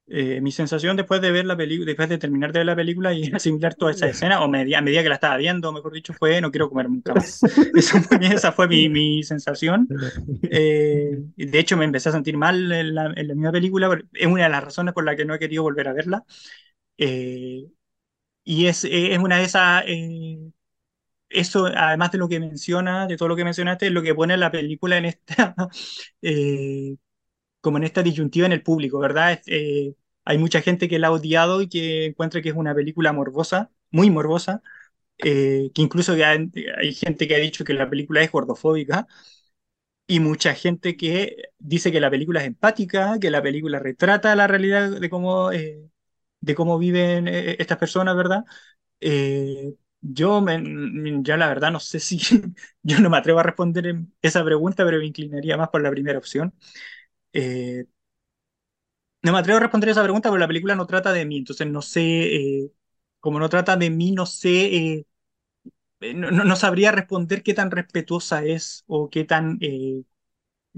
Eh, mi sensación después de ver la película, después de terminar de ver la película y asimilar toda esa escena, o a medida que la estaba viendo, mejor dicho, fue no quiero comer nunca más. esa fue mi, mi sensación. Eh, de hecho, me empecé a sentir mal en la, en la, misma película, es una de las razones por las que no he querido volver a verla. Eh, y es, es una de esas eso, además de lo que menciona, de todo lo que mencionaste, es lo que pone la película en esta, eh, como en esta disyuntiva en el público, ¿verdad? Eh, hay mucha gente que la ha odiado y que encuentra que es una película morbosa, muy morbosa, eh, que incluso hay, hay gente que ha dicho que la película es gordofóbica, y mucha gente que dice que la película es empática, que la película retrata la realidad de cómo, de cómo viven estas personas, ¿verdad? Yo me, ya la verdad no sé si yo no me atrevo a responder esa pregunta, pero me inclinaría más por la primera opción. Eh, no me atrevo a responder esa pregunta porque la película no trata de mí, entonces no sé, eh, como no trata de mí, no sé, eh, no, no, sabría responder qué tan respetuosa es o qué tan,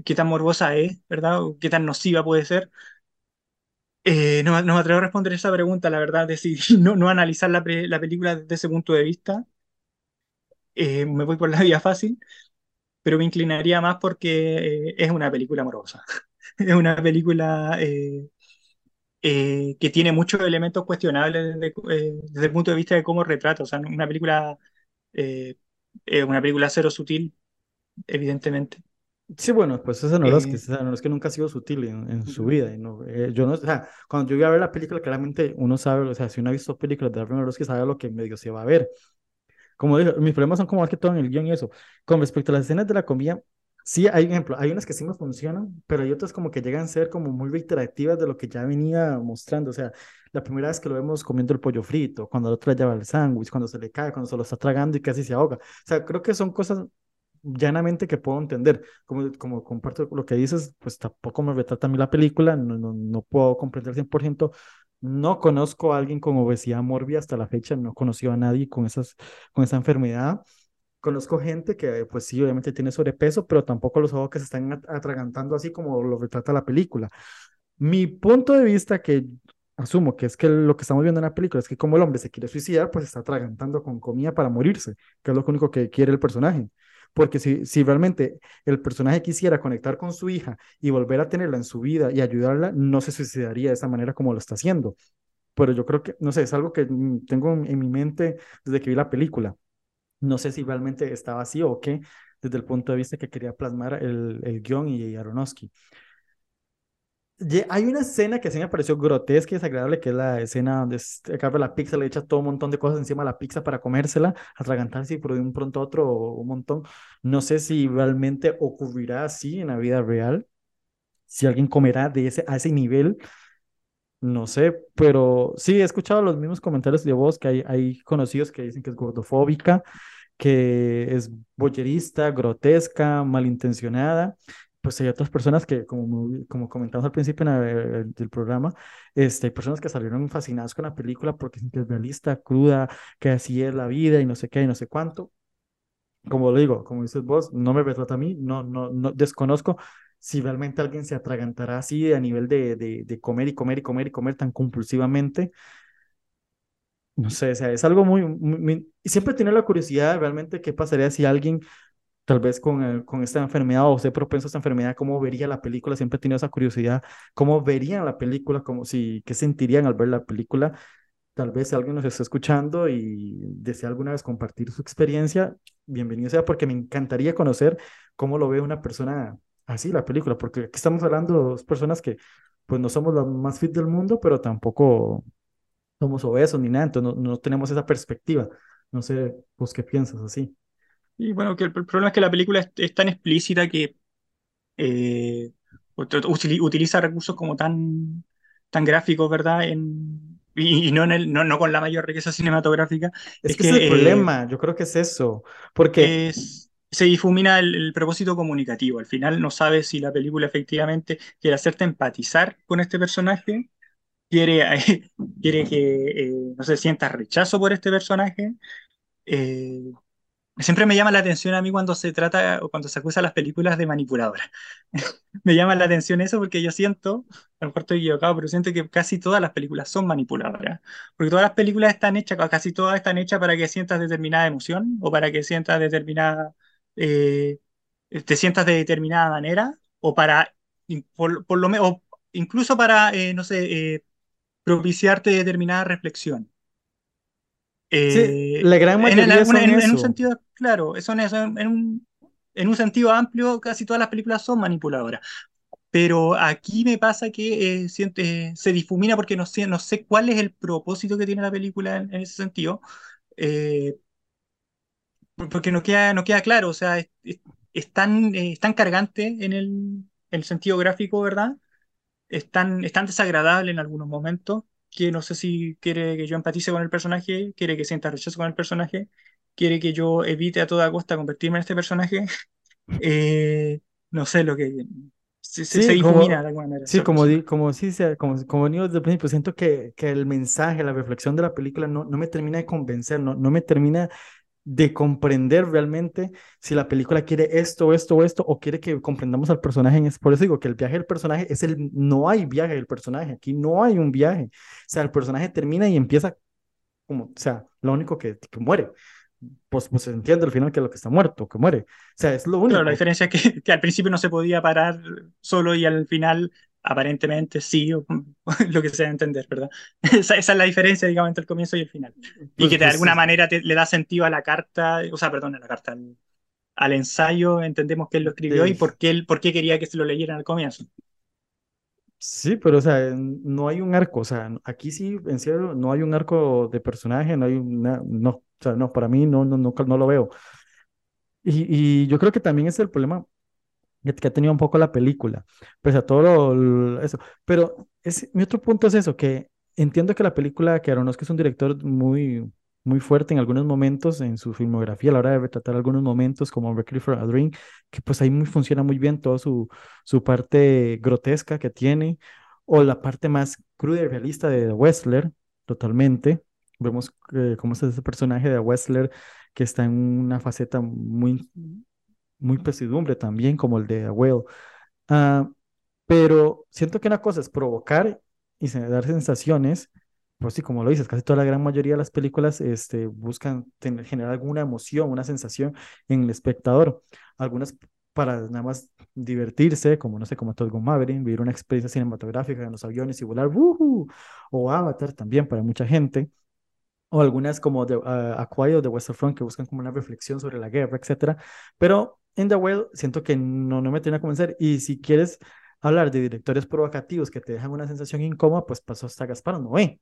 qué tan morbosa es, ¿verdad? O qué tan nociva puede ser. Eh, no, me atrevo a responder esa pregunta, la verdad, decidí no, no analizar la, la, película desde ese punto de vista. Eh, me voy por la vía fácil, pero me inclinaría más porque eh, es una película amorosa. es una película que tiene muchos elementos cuestionables desde, desde, el punto de vista de cómo retrata. O sea, una película, una película cero sutil, evidentemente. Sí, bueno, pues esa no, es que, no es que nunca ha sido sutil en, en su vida. Y no, eh, yo no, o sea, cuando yo iba a ver la película, claramente uno sabe, o sea, si uno ha visto películas de Darren que sabe lo que medio se va a ver. Como digo, mis problemas son como más que todo en el guion y eso. Con respecto a las escenas de la comida, sí, hay ejemplo, hay unas que sí me funcionan, pero hay otras como que llegan a ser como muy reiterativas de lo que ya venía mostrando. O sea, la primera vez que lo vemos comiendo el pollo frito, cuando el otro le lleva el sándwich, cuando se le cae, cuando se lo está tragando y casi se ahoga. O sea, creo que son cosas llanamente que puedo entender. Como, como comparto lo que dices, pues tampoco me retrata a mí la película, no, no, no puedo comprender 100%. No conozco a alguien con obesidad mórbida hasta la fecha, no conocí a nadie con, esas, con esa enfermedad. Conozco gente que, pues sí, obviamente tiene sobrepeso, pero tampoco los ojos que se están atragantando así como lo retrata la película. Mi punto de vista, que asumo que es que lo que estamos viendo en la película es que como el hombre se quiere suicidar, pues está atragantando con comida para morirse, que es lo único que quiere el personaje. Porque si, si realmente el personaje quisiera conectar con su hija y volver a tenerla en su vida y ayudarla, no se suicidaría de esa manera como lo está haciendo. Pero yo creo que, no sé, es algo que mm, tengo en, mi mente desde que vi la película. No sé si realmente estaba así o qué, desde el punto de vista que quería plasmar el, el guion y Aronofsky. Hay una escena que sí me pareció grotesca y desagradable, que es la escena donde agarra la pizza, le echa todo un montón de cosas encima de la pizza para comérsela, atragantarse y por de un pronto a otro un montón. No sé si realmente ocurrirá así en la vida real, si alguien comerá de ese, a ese nivel, no sé, pero sí he escuchado los mismos comentarios de vos, que hay, hay conocidos que dicen que es gordofóbica, que es boyerista, grotesca, malintencionada pues hay otras personas que, como, como comentamos al principio del programa, este, hay personas que salieron fascinadas con la película porque es realista, cruda, que así es la vida y no sé qué y no sé cuánto. Como lo digo, como dices vos, no me retrata a mí, no, no, no desconozco si realmente alguien se atragantará así a nivel de, de, de comer y comer y comer y comer tan compulsivamente. No sé, o sea, es algo muy, muy, y siempre tiene la curiosidad realmente qué pasaría si alguien tal vez con, con esta enfermedad o ser propenso a esta enfermedad, cómo vería la película, siempre he tenido esa curiosidad, cómo verían la película, como si, qué sentirían al ver la película. Tal vez alguien nos está escuchando y desea alguna vez compartir su experiencia, bienvenido sea, porque me encantaría conocer cómo lo ve una persona así la película, porque aquí estamos hablando de dos personas que pues no somos las más fit del mundo, pero tampoco somos obesos ni nada, entonces no, no tenemos esa perspectiva. No sé, vos qué piensas así. Y bueno, que el, problema es que la película es, tan explícita que eh, utiliza recursos como tan, tan gráficos, ¿verdad? En, y, no, en el, no, no, con la mayor riqueza cinematográfica. Es, que, es el eh, problema, yo creo que es eso, porque... se difumina el, propósito comunicativo. Al final no sabes si la película efectivamente quiere hacerte empatizar con este personaje, quiere, quiere que, eh, no se sientas rechazo por este personaje, eh, Siempre me llama la atención a mí cuando se trata o cuando se acusa a las películas de manipuladoras. me llama la atención eso porque yo siento, a lo mejor estoy equivocado, pero siento que casi todas las películas son manipuladoras. Porque todas las películas están hechas, casi todas están hechas para que sientas determinada emoción o para que sientas determinada, eh, te sientas de determinada manera o para, por, lo menos, incluso para, eh, no sé, eh, propiciarte determinada reflexión. Sí, la gran mayoría en, un sentido Claro, eso, en, un, en un sentido amplio, casi todas las películas son manipuladoras. Pero aquí me pasa que eh, eh, se difumina porque no sé, no sé cuál es el propósito que tiene la película en, ese sentido. Eh, porque no queda, no queda claro, o sea, es, tan, cargante en el, sentido gráfico, ¿verdad? Es tan, es tan desagradable en algunos momentos que no sé si quiere que yo empatice con el personaje, quiere que sienta rechazo con el personaje, quiere que yo evite a toda costa convertirme en este personaje, eh, no sé lo que se, se, difumina de alguna manera. Sí, como, como, sí, como, como digo desde el principio, siento que, que el mensaje, la reflexión de la película no, no me termina de convencer, no, no me termina de comprender realmente si la película quiere esto, esto, esto, o quiere que comprendamos al personaje. Por eso digo que el viaje del personaje es el, no hay viaje del personaje, aquí no hay un viaje. O sea, el personaje termina y empieza como, o sea, lo único que, que muere pues, pues se entiende al final que es lo que está muerto, que muere. O sea, es lo único. Claro, la diferencia es que, que al principio no se podía parar solo y al final aparentemente sí, o, lo que sea entender, ¿verdad? Esa, esa, es la diferencia, digamos, entre el comienzo y el final. y pues, que de pues, alguna manera le da sentido a la carta, o sea, perdón, a la carta, al, ensayo, entendemos que él lo escribió y por qué, él, por qué quería que se lo leyeran al comienzo. Sí, pero o sea, no hay un arco, o sea, aquí sí, en serio, no hay un arco de personaje, no hay una, no, o sea, no, para mí no, no, no, no lo veo. Y, y yo creo que también es el problema que, ha tenido un poco la película, pese a todo eso. Pero mi otro punto es eso, que entiendo que la película, que Aronofsky es un director muy, muy fuerte en algunos momentos en su filmografía a la hora de retratar algunos momentos como Requiem for a Dream, que pues ahí muy, funciona muy bien toda su, su parte grotesca que tiene, o la parte más cruda y realista de Wessler, totalmente. Vemos eh, cómo es ese personaje de Wessler que está en una faceta muy, muy pesidumbre también, como el de Whale. Ah, pero siento que una cosa es provocar y dar sensaciones, pues sí, como lo dices, casi toda la gran mayoría de las películas este, buscan generar alguna emoción, una sensación en el espectador. Algunas para nada más divertirse, como no sé, como Top Gun Maverick, vivir una experiencia cinematográfica en los aviones y volar, o Avatar también para mucha gente, o algunas como de, uh, Aquayo de Western Front que buscan como una reflexión sobre la guerra, etcétera, pero en The Whale siento que no, no me tiene a convencer, y si quieres hablar de directores provocativos que te dejan una sensación incómoda, pues pasó hasta Gaspar Noé.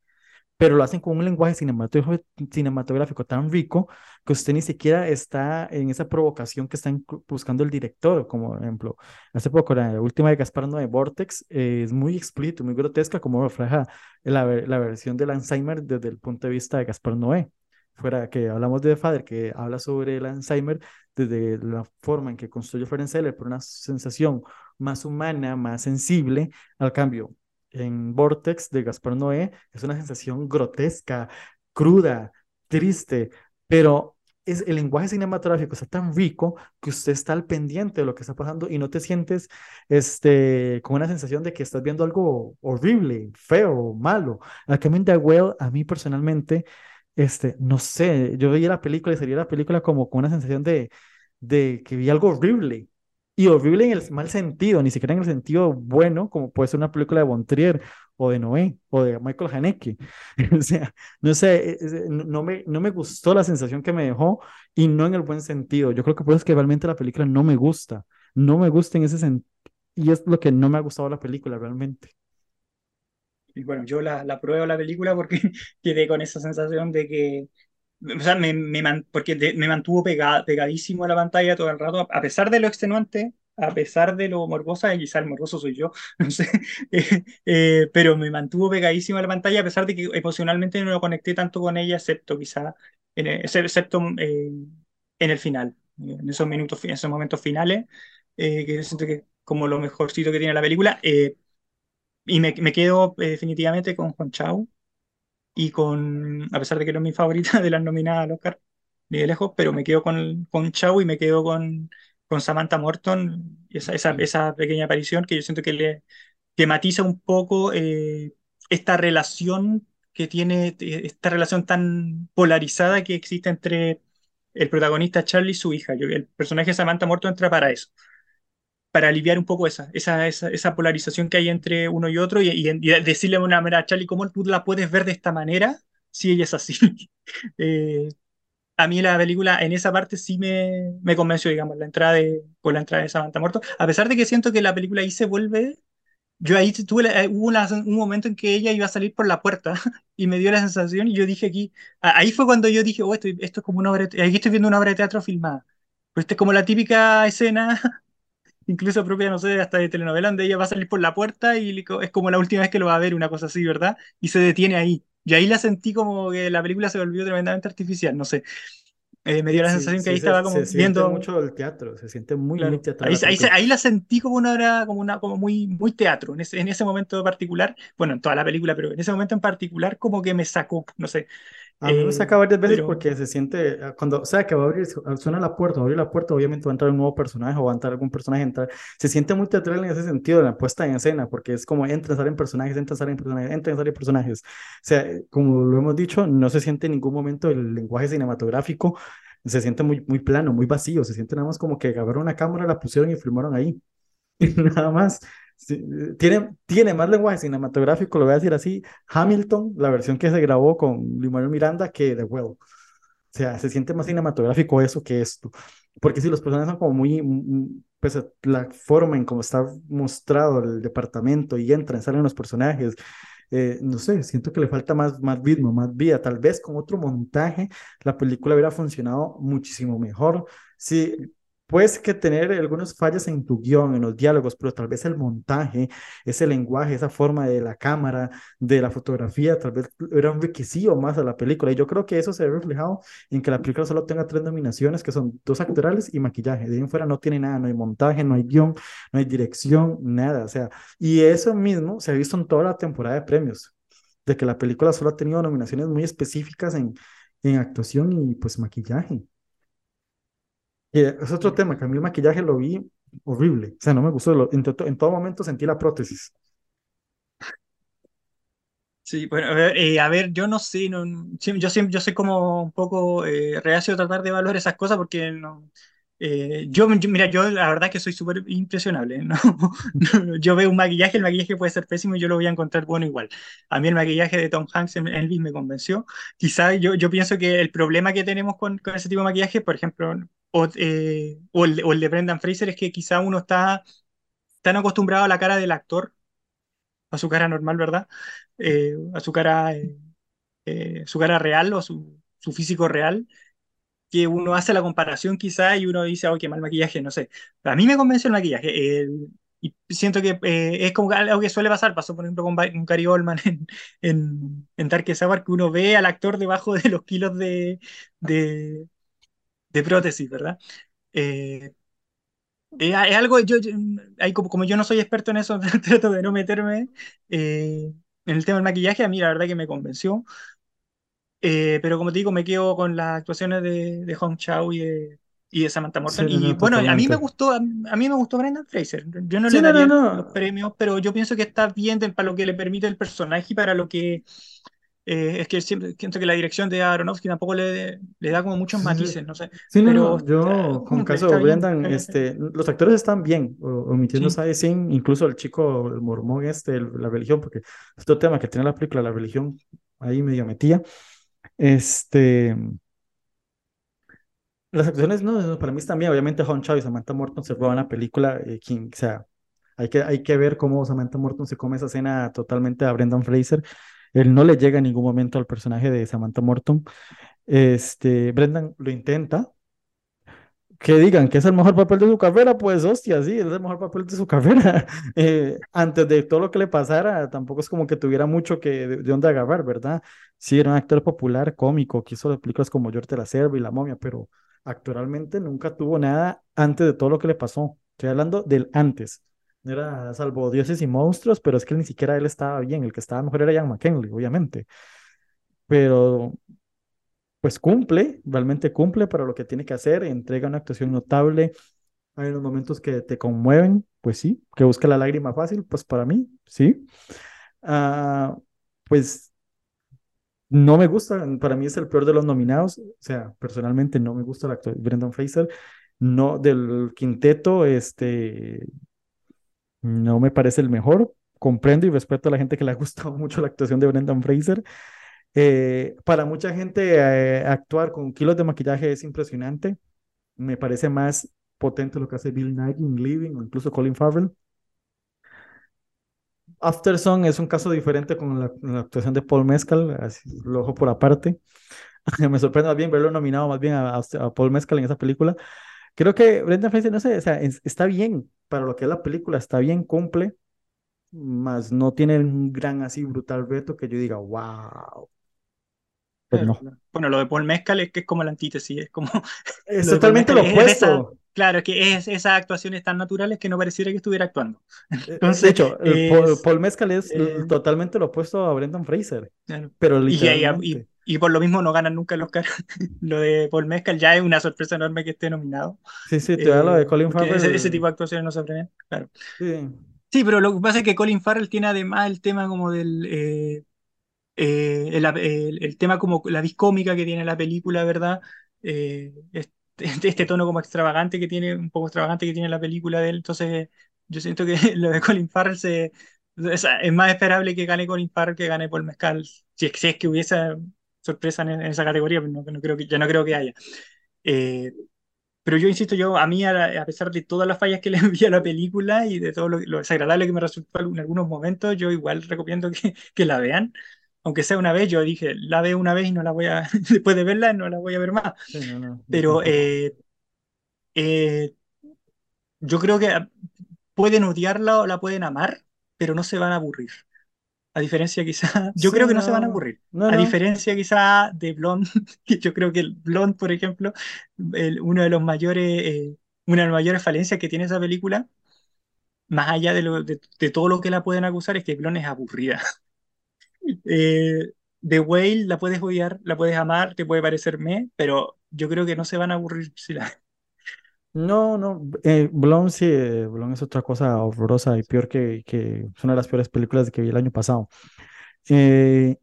Pero lo hacen con un lenguaje cinematográfico, tan rico que usted ni siquiera está en esa provocación que está buscando el director, como ejemplo, hace poco la última de Gaspar Noé, Vortex, eh, es muy explícito, muy grotesca, como refleja la, la versión del Alzheimer desde el punto de vista de Gaspar Noé. Fuera que hablamos de Father, que habla sobre el Alzheimer desde la forma en que construyó Florence Heller, por una sensación más humana, más sensible, al cambio en Vortex de Gaspar Noé es una sensación grotesca, cruda, triste, pero es, el lenguaje cinematográfico está tan rico que usted está al pendiente de lo que está pasando y no te sientes este, con una sensación de que estás viendo algo horrible, feo, malo. A Coming the Well, a mí personalmente, este, no sé, yo veía la película y sería la película como con una sensación de, de que vi algo horrible y horrible en el mal sentido, ni siquiera en el sentido bueno, como puede ser una película de Bontrier o de Noé o de Michael Haneke. o sea, no sé, no me, no me gustó la sensación que me dejó y no en el buen sentido. Yo creo que por eso es que realmente la película no me gusta, no me gusta en ese sentido. Y es lo que no me ha gustado la película realmente. Y bueno, yo la, la pruebo la película porque quedé con esa sensación de que o sea, me, me porque me mantuvo pegadísimo a la pantalla todo el rato, a pesar de lo extenuante, a pesar de lo morbosa, y quizá el morboso soy yo, no sé, eh, eh, pero me mantuvo pegadísimo a la pantalla, a pesar de que emocionalmente no lo conecté tanto con ella, excepto quizá, en el, excepto eh, en el final, en esos minutos, en esos momentos finales, que siento que como lo mejorcito que tiene la película, y me, me quedo definitivamente con Juan Chao, y con, a pesar de que no es mi favorita de las nominadas al Oscar, ni de lejos, pero me quedo con, con Chau y me quedo con, con Samantha Morton, esa, esa, esa pequeña aparición que yo siento que le tematiza un poco eh, esta relación que tiene, esta relación tan polarizada que existe entre el protagonista Charlie y su hija. el personaje Samantha Morton entra para eso para aliviar un poco esa, esa, esa, polarización que hay entre uno y otro y, decirle de una manera a Charlie, ¿cómo tú la puedes ver de esta manera si ella es así? Eh, a mí la película en esa parte sí me, me convenció, digamos, la entrada de, con la entrada de Samantha Muerto, a pesar de que siento que la película ahí se vuelve, yo ahí tuve, eh, hubo un momento en que ella iba a salir por la puerta y me dio la sensación y yo dije aquí, ahí fue cuando yo dije, oh, esto, esto es como una obra, aquí estoy viendo una obra de teatro filmada. Pero esta es como la típica escena incluso propia, no sé, hasta de telenovela, donde ella va a salir por la puerta y es como la última vez que lo va a ver, una cosa así, ¿verdad? Y se detiene ahí. Y ahí la sentí como que la película se volvió tremendamente artificial, no sé. Eh, me dio la sensación que ahí estaba como se viendo siente mucho el teatro, se siente muy, muy teatral. Ahí, ahí, la sentí como una hora, como una, como muy, muy teatro, en ese, en ese momento particular, bueno, en toda la película, pero en ese momento en particular como que me sacó, no sé, a mí me saca varias veces porque se siente, ah, cuando o sea que va a abrir, suena la puerta, va a abrir la puerta, obviamente va a entrar un nuevo personaje o va a entrar algún personaje, entrar, se siente muy teatral en ese sentido de la puesta en escena, porque es como entra, salen personajes, entra, salen personajes, entra, salen personajes. O sea, como lo hemos dicho, no se siente en ningún momento el lenguaje cinematográfico, se siente muy, muy plano, muy vacío, se siente nada más como que agarraron una cámara, la pusieron y filmaron ahí. Nada más tiene, tiene más lenguaje cinematográfico, lo voy a decir así, Hamilton, la versión que se grabó con Lin Miranda, que The Well. O sea, se siente más cinematográfico eso que esto. Porque si los personajes son como muy, pues la forma en cómo está mostrado el departamento y entran, salen los personajes, eh, no sé, siento que le falta más, más ritmo, más vida. Tal vez con otro montaje la película hubiera funcionado muchísimo mejor. Si Puedes que tener algunos fallas en tu guion, en los diálogos, pero tal vez el montaje, ese lenguaje, esa forma de la cámara, de la fotografía, tal vez era un requisito más a la película. Y yo creo que eso se ve reflejado en que la película solo tenga tres nominaciones, que son dos actorales y maquillaje. De ahí en fuera no tiene nada, no hay montaje, no hay guion, no hay dirección, nada. O sea, y eso mismo se ha visto en toda la temporada de premios, de que la película solo ha tenido nominaciones muy específicas en, en actuación y pues maquillaje. Es otro tema, que a mí el maquillaje lo vi horrible, o sea, no me gustó, lo, en, to- todo momento sentí la prótesis. Sí, bueno, eh, a ver, yo no sé, yo yo soy como un poco eh, reacio a tratar de evaluar esas cosas porque no, eh, yo, yo- mira, yo la verdad que soy súper impresionable, ¿no? Yo veo un maquillaje, el maquillaje puede ser pésimo y yo lo voy a encontrar bueno igual. A mí el maquillaje de Tom Hanks en Elvis me convenció. Quizá yo, yo pienso que el problema que tenemos con, con ese tipo de maquillaje, por ejemplo, o, eh, o el, o el de Brendan Fraser, es que quizá uno está tan acostumbrado a la cara del actor, a su cara normal, ¿verdad? Eh, a su cara, eh, eh, su cara real o su, su físico real, que uno hace la comparación quizá y uno dice, oh, qué mal maquillaje, no sé. A mí me convence el maquillaje. el- y siento que eh, es como algo que suele pasar. Pasó, por ejemplo, con, con Gary Oldman en, en, en Darkest Hour, que uno ve al actor debajo de los kilos de, de, de prótesis, ¿verdad? Eh, es, algo, yo, yo- ahí como, como yo no soy experto en eso, trato de no meterme eh, en el tema del maquillaje. A mí la verdad que me convenció. Eh, pero como te digo, me quedo con las actuaciones de, de Hong Chau y de, y de Samantha Sí, Morton. no, Y no, bueno, a mí me gustó, a, mí me gustó Brendan Fraser. Yo no Sí, le no, no, daría los premios, pero yo pienso que está bien de- para lo que le permite el personaje y para lo que eh, es que siempre siento que la dirección de Aronofsky tampoco le, le da como muchos Sí, sí, matices, no sé. sí, Pero no. Yo, con caso de Brendan, bien. este, los actores están bien, o- omitiendo Sí. Singh, incluso el chico, el mormón este, el- la religión, porque es otro tema que tiene la película, la religión, ahí medio metía. Este, las actuaciones, no, para mí están bien. Obviamente, Hong Chau y Samantha Morton se roban la película. eh, quien, o sea, hay que, hay que ver cómo Samantha Morton se come esa escena totalmente a Brendan Fraser. Él no le llega en ningún momento al personaje de Samantha Morton. Este, Brendan lo intenta. Que digan que es el mejor papel de su carrera, pues hostia, sí, es el mejor papel de su carrera. Eh, antes de todo lo que le pasara, tampoco es como que tuviera mucho que de, de dónde agarrar, ¿verdad? Sí, era un actor popular, cómico, que hizo películas como George de la Selva y La Momia, pero actualmente nunca tuvo nada antes de todo lo que le pasó. Estoy hablando del antes. No Era salvo dioses y monstruos, pero es que ni siquiera él estaba bien. El que estaba mejor era Ian McKinley, obviamente. Pero pues cumple, realmente cumple para lo que tiene que hacer, entrega una actuación notable. Hay unos momentos que te conmueven, pues sí, que busca la lágrima fácil, pues para mí, sí. Ah, pues no me gusta, para mí es el peor de los nominados, o sea, personalmente no me gusta el actor Brendan Fraser, no del quinteto, este, no me parece el mejor. Comprendo y respeto a la gente que le ha gustado mucho la actuación de Brendan Fraser. Eh, para mucha gente, eh, actuar con kilos de maquillaje es impresionante. Me parece más potente lo que hace Bill Nighy en Living o incluso Colin Farrell. Afterson es un caso diferente con la, la actuación de Paul Mescal, así lo ojo por aparte. Me sorprende más bien verlo nominado más bien a, Paul Mescal en esa película. Creo que Brendan Fraser, no sé, o sea, es- está bien para lo que es la película, está bien, cumple, más no tiene un gran así brutal reto que yo diga, wow, pues no. Bueno, lo de Paul Mescal es que es como la antítesis, es como Es lo de totalmente lo es, de opuesto. claro, que es esas actuaciones tan naturales que no pareciera que estuviera actuando. Eh, eh, De Entonces, hecho, el Paul, Paul Mescal es eh, totalmente lo opuesto a Brendan Fraser, claro. pero Y, y, y, literalmente. y por lo mismo no ganan nunca el Oscar. Lo de Paul Mescal ya es una sorpresa enorme que esté nominado, Sí, sí, te hablo de eh, Colin porque ese, ese Farrell. tipo de actuaciones no se premian, claro. Sí, Sí, pero lo que pasa es que Colin Farrell tiene además el tema como del... eh, eh, el, el- el tema como la vis cómica que tiene la película, ¿verdad? Eh, este, este tono como extravagante que tiene, un poco extravagante que tiene la película de él. Entonces, yo siento que lo de Colin Farrell se, es, es más esperable que gane Colin Farrell que gane Paul Mescal. Si si es que hubiese sorpresa en, en esa categoría, pero no, no creo que, ya no creo que haya. Eh, pero yo insisto, yo a mí, a, a pesar de todas las fallas que le envié a la película y de todo lo, lo desagradable que me resultó en algunos momentos, yo igual recomiendo que, que la vean. Aunque sea una vez, yo dije, la veo una vez y no la voy a, después de verla, no la voy a ver más. sí, no, no, Pero eh, eh, yo creo que pueden odiarla o la pueden amar, pero no se van a aburrir. A diferencia quizá, yo Sí, creo que no se van a aburrir. no, A diferencia quizá de Blonde, que yo creo que el Blonde, por ejemplo, el- uno de los mayores, eh, una de las mayores falencias que tiene esa película, más allá de, lo, de, de todo lo que la pueden acusar, es que Blonde es aburrida. Eh, The Whale la puedes odiar, la puedes amar, te puede parecer me, pero yo creo que no se van a aburrir si la... No, no, eh, sí, eh, Blonde es otra cosa horrorosa y peor que, que es una de las peores películas que vi el año pasado. Eh,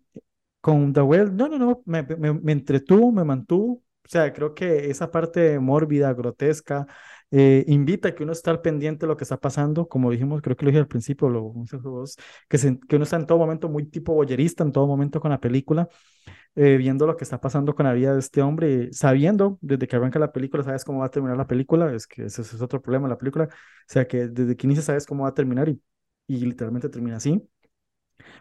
con The Whale, no, no, no, me, me, me entretuvo, me mantuvo. O sea, creo que esa parte mórbida, grotesca, eh, invita a que uno esté al pendiente de lo que está pasando. Como dijimos, creo que lo dije al principio, lo, que, se- que uno está en todo momento muy tipo voyerista, en todo momento con la película, eh, viendo lo que está pasando con la vida de este hombre, sabiendo desde que arranca la película, sabes cómo va a terminar la película. Es que ese, es otro problema de la película. O sea, que desde que inicia sabes cómo va a terminar y, literalmente termina así.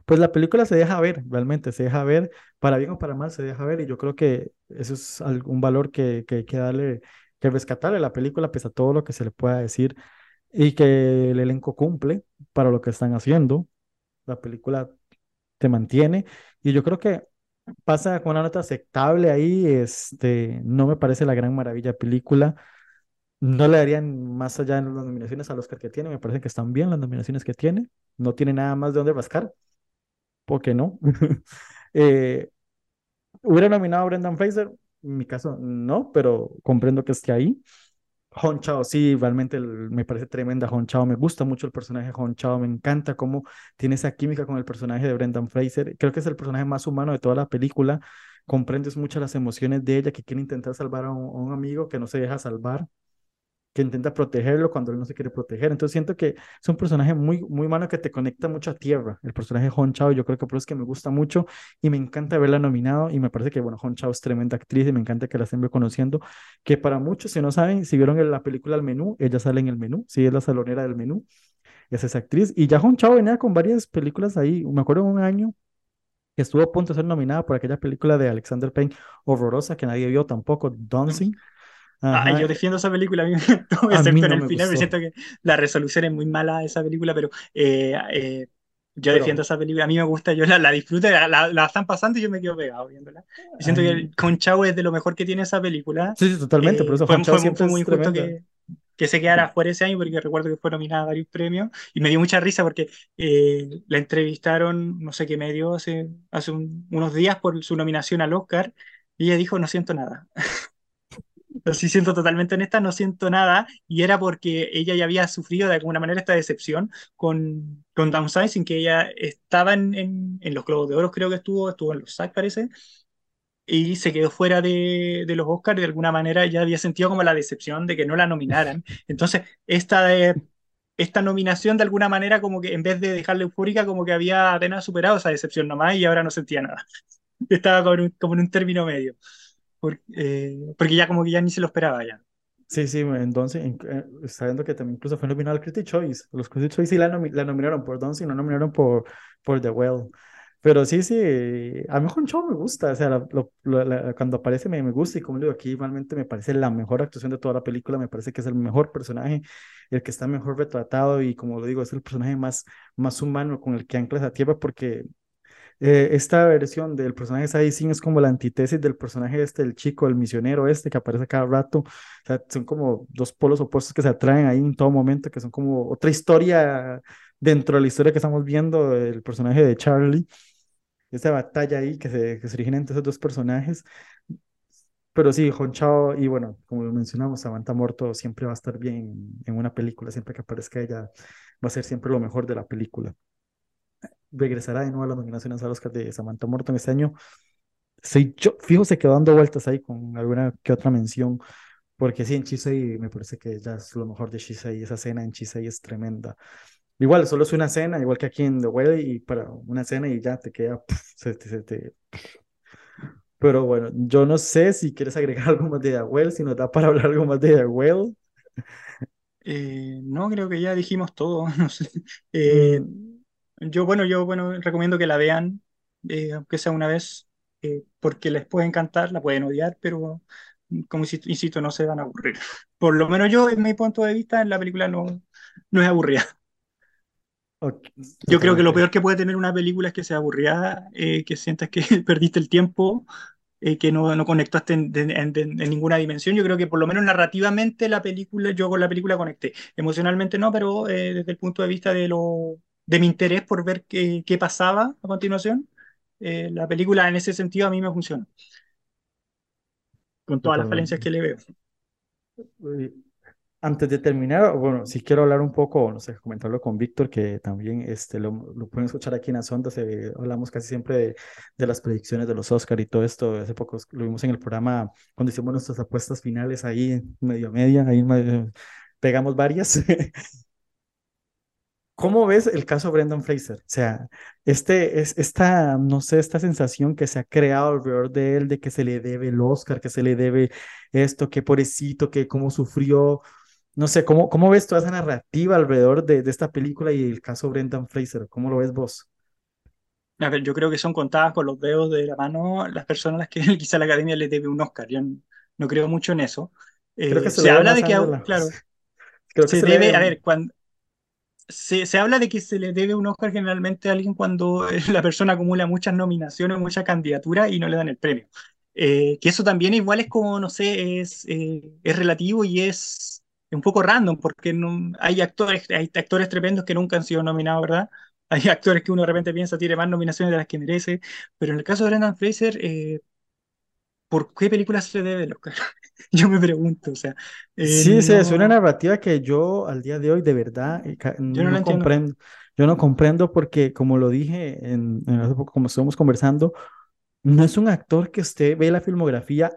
Pues la película se deja ver, realmente se deja ver, para bien o para mal se deja ver y yo creo que eso es al- un valor que, que hay que darle, que rescatarle la película pese a todo lo que se le pueda decir y que el elenco cumple para lo que están haciendo. La película te mantiene y yo creo que pasa con una nota aceptable ahí, este, no me parece la gran maravilla película. No le darían más allá en las nominaciones al Oscar que tiene, me parece que están bien las nominaciones que tiene, no tiene nada más de dónde rascar. ¿Por qué no? Eh, ¿hubiera nominado a Brendan Fraser? En mi caso, no, pero comprendo que esté ahí. Hong Chao, sí, realmente me parece tremenda Hong Chao. Me gusta mucho el personaje de Hong Chao. Me encanta cómo tiene esa química con el personaje de Brendan Fraser. Creo que es el personaje más humano de toda la película. Comprendes mucho las emociones de ella que quiere intentar salvar a un amigo que no se deja salvar que intenta protegerlo cuando él no se quiere proteger. Entonces siento que es un personaje muy, muy humano que te conecta mucho a tierra. El personaje de Hong Chao, yo creo que por eso es que me gusta mucho y me encanta verla nominado y me parece que, bueno, Hong Chao es tremenda actriz y me encanta que la estén reconociendo, que para muchos, si no saben, si vieron la película El Menú, ella sale en El Menú, sí, es la salonera del Menú, es esa actriz. Y ya Hong Chao venía con varias películas ahí, me acuerdo un año que estuvo a punto de ser nominada por aquella película de Alexander Payne, horrorosa, que nadie vio tampoco, Dancing. Ah, yo defiendo esa película, a mí me encantó, a mí excepto en no el me final, me gustó, siento que la resolución es muy mala de esa película, pero eh, eh, yo defiendo pero esa película, a mí me gusta, yo la, la disfruto, la, la- la están pasando y yo me quedo pegado viéndola. A siento que mí- el Conchavo es de lo mejor que tiene esa película. Sí, sí, totalmente, por Eh, eso fue, Hong Chao fue, siempre fue muy injusto que, que se quedara fuera ese año, porque recuerdo que fue nominada a varios premios y me dio mucha risa porque eh, la entrevistaron, no sé qué medio, hace, hace un- unos días por su nominación al Oscar y ella dijo, no siento nada. Así siento totalmente honesta, no siento nada, y era porque ella ya había sufrido de alguna manera esta decepción con, con Downsizing, que ella estaba en, en, en los Globos de Oro, creo que estuvo, estuvo en los SAG, parece, y se quedó fuera de, de los Oscars, y de alguna manera ya había sentido como la decepción de que no la nominaran. Entonces, esta, de- esta nominación de alguna manera como que en vez de dejarla eufórica, como que había apenas superado esa decepción nomás y ahora no sentía nada. Estaba como en un, como en un término medio, por- eh, porque ya como que ya ni se lo esperaba ya. Sí, sí, entonces, en- eh, está viendo que también incluso fue nominado al Critics' Choice. Los Critics' Choice sí la, nomi- la nominaron por Dancing, no nominaron por, por The Well. Pero sí, sí, a mí Hong Chao me gusta, o sea, la- lo- la- cuando aparece me, me gusta y como digo aquí, realmente me parece la mejor actuación de toda la película, me parece que es el mejor personaje, el que está mejor retratado y como lo digo, es el personaje más, más humano con el que anclas a tierra porque eh, esta versión del personaje de Singh es como la antítesis del personaje este, el chico, el misionero este que aparece cada rato. O sea, son como dos polos opuestos que se atraen ahí en todo momento, que son como otra historia dentro de la historia que estamos viendo del personaje de Charlie. Esa batalla ahí que se, que se origina entre esos dos personajes. Pero sí, Hong Chao, y bueno, como mencionamos, Samantha Morto siempre va a estar bien en, en una película, siempre que aparezca ella, va a ser siempre lo mejor de la película regresará de nuevo a las nominaciones al Oscar de Samantha Morton este año. Sí, yo, fijo, se quedó dando vueltas ahí con alguna que otra mención, porque sí, en Chisei me parece que ya es lo mejor de Chisei, esa escena en Chisei es tremenda. Igual, solo es una escena, igual que aquí en The Well, y para una escena y ya te queda, puf, se se te- Pero bueno, yo no sé si quieres agregar algo más de The Well, si nos da para hablar algo más de The Well. Eh, no, creo que ya dijimos todo, no sé. Eh, Mm, yo, bueno, yo, bueno, recomiendo que la vean, eh, aunque sea una vez, eh, porque les puede encantar, la pueden odiar, pero como insisto, no se van a aburrir. por lo menos yo, en mi punto de vista, en la película no, no es aburrida. Yo creo que lo peor que puede tener una película es que sea aburrida, eh, que sientas que perdiste el tiempo, eh, que no, no conectaste en, en- en- en ninguna dimensión. Yo creo que por lo menos narrativamente la película, yo con la película conecté. Emocionalmente no, pero eh, desde el punto de vista de, lo, de mi interés por ver qué, qué pasaba a continuación, eh, la película en ese sentido a mí me funciona, con todas las falencias que le veo. Uy, Antes de terminar, bueno, sí quiero hablar un poco, no sé, comentarlo con Víctor, que también este, lo, lo pueden escuchar aquí en las ondas. eh, hablamos casi siempre de, de las predicciones de los Oscar y todo esto. Hace poco lo vimos en el programa cuando hicimos nuestras apuestas finales ahí, medio a media, ahí medio- pegamos varias. ¿Cómo ves el caso Brendan Fraser? O sea, este, es, esta, no sé, esta sensación que se ha creado alrededor de él de que se le debe el Oscar, que se le debe esto, que pobrecito, que cómo sufrió. No sé, ¿cómo, cómo ves toda esa narrativa alrededor de, de esta película y el caso Brendan Fraser? ¿Cómo lo ves vos? A ver, yo creo que son contadas con los dedos de la mano las personas a las que quizá la academia le debe un Oscar. Yo no, no creo mucho en eso. Creo que Eh, se se debe habla de que, claro, Creo que se se le debe, a debe. ver, cuando, se, habla de que se le debe un Oscar generalmente a alguien cuando eh, la persona acumula muchas nominaciones, muchas candidaturas y no le dan el premio. Eh, que eso también igual es como, no sé, es, eh, es relativo y es un poco random, porque no, hay actores, hay actores tremendos que nunca han sido nominados, ¿verdad? Hay actores que uno de repente piensa tiene más nominaciones de las que merece, pero en el caso de Brendan Fraser, ¿por qué película se le debe el Oscar? Yo me pregunto, o sea, eh, Sí, sí, es una no, narrativa que yo al día de hoy de verdad eh, yo no no comprendo. Yo no comprendo porque, como lo dije en, en hace poco, como estamos conversando, no es un actor que usted ve la filmografía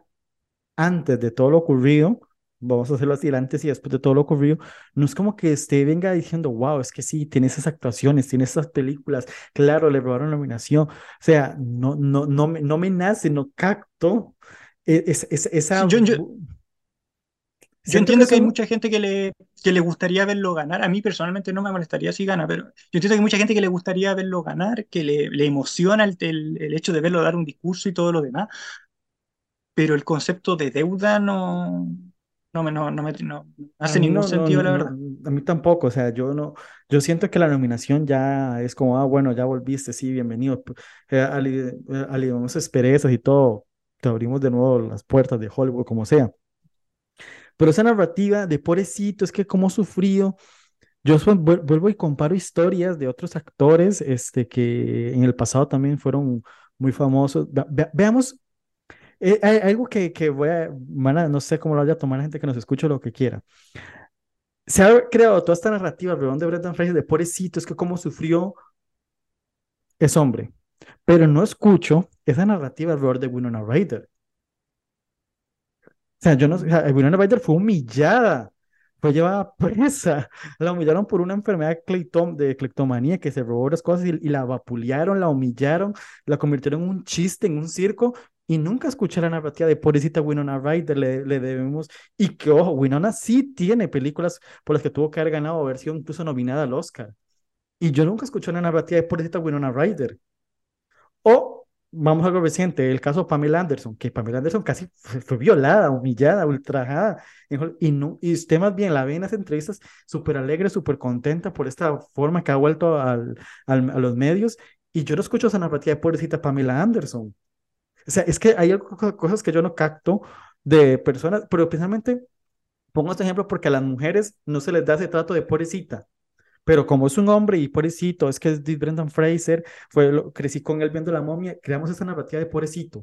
antes de todo lo ocurrido, vamos a hacerlo así, el antes y después de todo lo ocurrido, no es como que usted venga diciendo, wow, es que sí, tiene esas actuaciones, tiene esas películas, claro, le robaron la nominación, o sea, no, no, no, me, no me nace, no capto es, es- esa, yo, yo, Yo que entiendo que hay mucha gente que le, que le gustaría verlo ganar. A mí personalmente no me molestaría si gana, pero yo entiendo que hay mucha gente que le gustaría verlo ganar, que le, le emociona el, el- el hecho de verlo dar un discurso y todo lo demás, pero el concepto de deuda no, no me, no, no me no hace ningún no, sentido, la verdad. a mí tampoco, o sea, yo no, yo siento que la nominación ya es como, ah, bueno, ya volviste, sí, bienvenido, eh, ali- eh, aliviamos asperezas y todo, te abrimos de nuevo las puertas de Hollywood, como sea. Pero esa narrativa de pobrecito, es que cómo sufrido. Yo vuelvo y comparo historias de otros actores este, que en el pasado también fueron muy famosos. Ve- ve- veamos, eh, hay algo que, que voy a, a- no sé cómo lo vaya a tomar la gente que nos escuche lo que quiera. Se ha creado toda esta narrativa alrededor de Brendan Fraser de pobrecito, es que cómo sufrió es hombre. Pero no escucho esa narrativa alrededor de Winona Ryder. O sea, yo no, o sea, Winona Ryder fue humillada, fue llevada presa, la humillaron por una enfermedad cleitom- de cleptomanía que se robó las cosas y, y la vapulearon, la humillaron, la convirtieron en un chiste, en un circo y nunca escuché la narrativa de pobrecita Winona Ryder, le, le debemos, y que ojo, Winona sí tiene películas por las que tuvo que haber ganado, haber sido incluso nominada al Oscar. Y yo nunca escuché una narrativa de pobrecita Winona Ryder. O vamos a algo reciente, el caso de Pamela Anderson, que Pamela Anderson casi fue, violada, humillada, ultrajada. Y, no, y usted más bien la ve en las entrevistas súper alegre, súper contenta por esta forma que ha vuelto al, a los medios. Y yo no escucho esa narrativa de pobrecita Pamela Anderson. O sea, es que hay algo- co- cosas que yo no capto de personas, pero precisamente pongo este ejemplo porque a las mujeres no se les da ese trato de pobrecita. Pero como es un hombre y pobrecito, es que es Brendan Fraser, fue lo- crecí con él viendo la momia, creamos esa narrativa de pobrecito.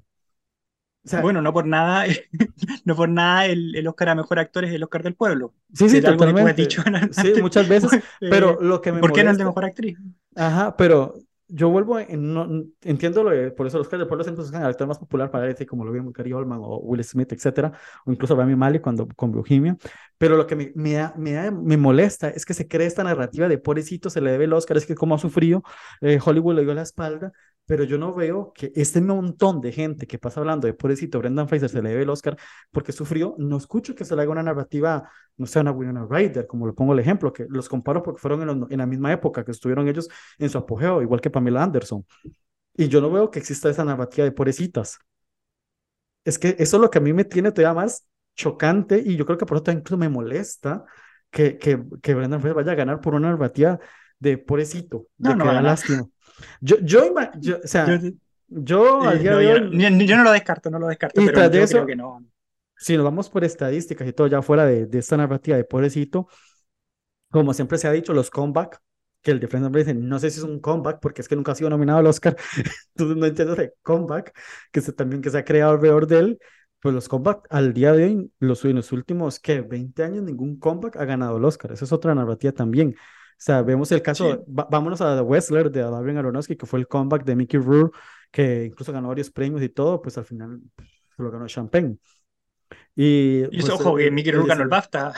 O sea, Bueno, no por nada, no por nada el, el Oscar a Mejor Actor es el Oscar del pueblo, sí, sí, es totalmente. dicho Sí, muchas veces, Eh, pero lo que me ¿por qué no el de molesta, Mejor Actriz? Ajá, pero yo vuelvo, en, no, entiendo lo de, por eso los Oscar del Pueblo siempre buscan al actor más popular para ese, como lo vimos Gary Oldman o Will Smith, etcétera, o incluso Rami Malek cuando con Bohemia, pero lo que me, me, da- me, da- me molesta es que se cree esta narrativa de pobrecito, se le debe el Oscar, es que como ha sufrido, eh, Hollywood le dio la espalda, pero yo no veo que este montón de gente que pasa hablando de pobrecito, Brendan Fraser se le debe el Oscar porque sufrió, no escucho que se le haga una narrativa, no sé, una Winona Ryder, como lo pongo el ejemplo, que los comparo porque fueron en, los- en la misma época que estuvieron ellos en su apogeo, igual que Pamela Anderson. Y yo no veo que exista esa narrativa de pobrecitas. Es que eso es lo que a mí me tiene todavía más chocante y yo creo que por eso también incluso me molesta que, que, que Brendan Fraser vaya a ganar por una narrativa de pobrecito, de No, no que va a da lástima. Yo, yo, yo- o sea, Yo, yo al día no, de yo, hoy, yo- yo no lo descarto, no lo descarto, y pero tras de eso, creo que no. si nos vamos por estadísticas y todo ya fuera de, de esta narrativa de pobrecito, como siempre se ha dicho, los comeback, que el de Brendan Fraser, no sé si es un comeback, porque es que nunca ha sido nominado al Oscar, entonces no entiendo ese comeback que se, también que se ha creado alrededor de él, pues los comeback al día de hoy, los, en los últimos, ¿qué? 20 años, ningún comeback ha ganado el Oscar, esa es otra narrativa también. O sea, vemos el caso, Sí. va- vámonos a The Wrestler de Darren Aronofsky, que fue el comeback de Mickey Rourke, que incluso ganó varios premios y todo, pues al final pues, lo ganó Champagne. Y Y pues ojo, que el, Mickey el Rourke ganó el BAFTA.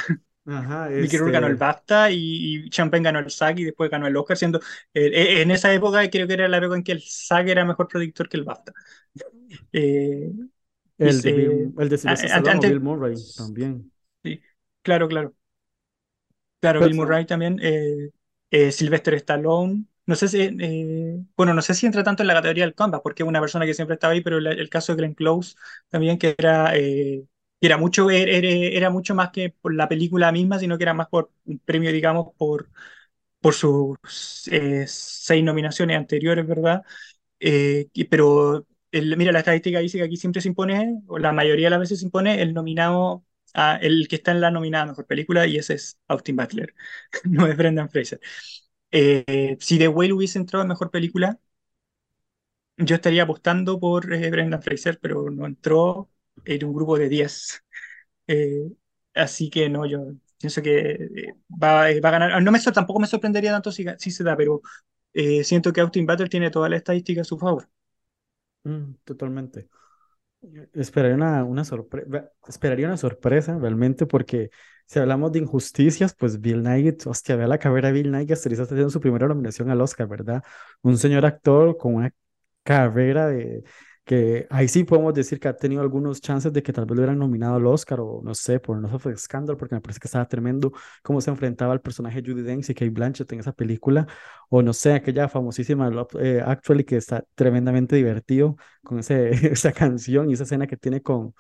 Ajá, Mickey Rourke ganó el este, BAFTA y, y Champagne ganó el SAG y después ganó el Oscar, siendo eh, eh, en esa época creo que era la época en que el SAG era mejor productor que el BAFTA. Eh, el de, Bill- el de antes, Bill Murray también. sí, claro, claro. Claro, Pero, Bill Murray también, eh, eh, Sylvester Stallone. No sé si, eh, bueno, no sé si entra tanto en la categoría del comeback, porque es una persona que siempre estaba ahí, pero el, el caso de Glenn Close también, que era, eh, era mucho, era, era- mucho más que por la película misma, sino que era más por un premio, digamos, por, por sus eh, seis nominaciones anteriores, ¿verdad? Eh, pero el- mira, la estadística dice que aquí siempre se impone, o la mayoría de las veces se impone el nominado, a, el que está en la nominada mejor película, y ese es Austin Butler, no es Brendan Fraser. Eh, si The Whale hubiese entrado en mejor película, yo estaría apostando por eh, Brendan Fraser, pero no entró en un grupo de 10. Eh, así que no, yo pienso que eh, va, eh, va a ganar. No me, tampoco me sorprendería tanto si, si se da, pero eh, siento que Austin Butler tiene toda la estadística a su favor. Mm, totalmente. Esperaría una, una sorpresa, esperaría una sorpresa realmente porque si hablamos de injusticias, pues Bill Nighy, hostia, ve la carrera de Bill hasta ahorita está haciendo su primera nominación al Oscar, ¿verdad? Un señor actor con una carrera de que ahí sí podemos decir que ha tenido algunos chances de que tal vez lo hubieran nominado al Oscar o no sé, por No of Scandal, porque me parece que estaba tremendo cómo se enfrentaba al personaje Judi Dench y Kate Blanchett en esa película, o no sé, aquella famosísima Love, eh, Actually que está tremendamente divertido con ese, esa canción y esa escena que tiene con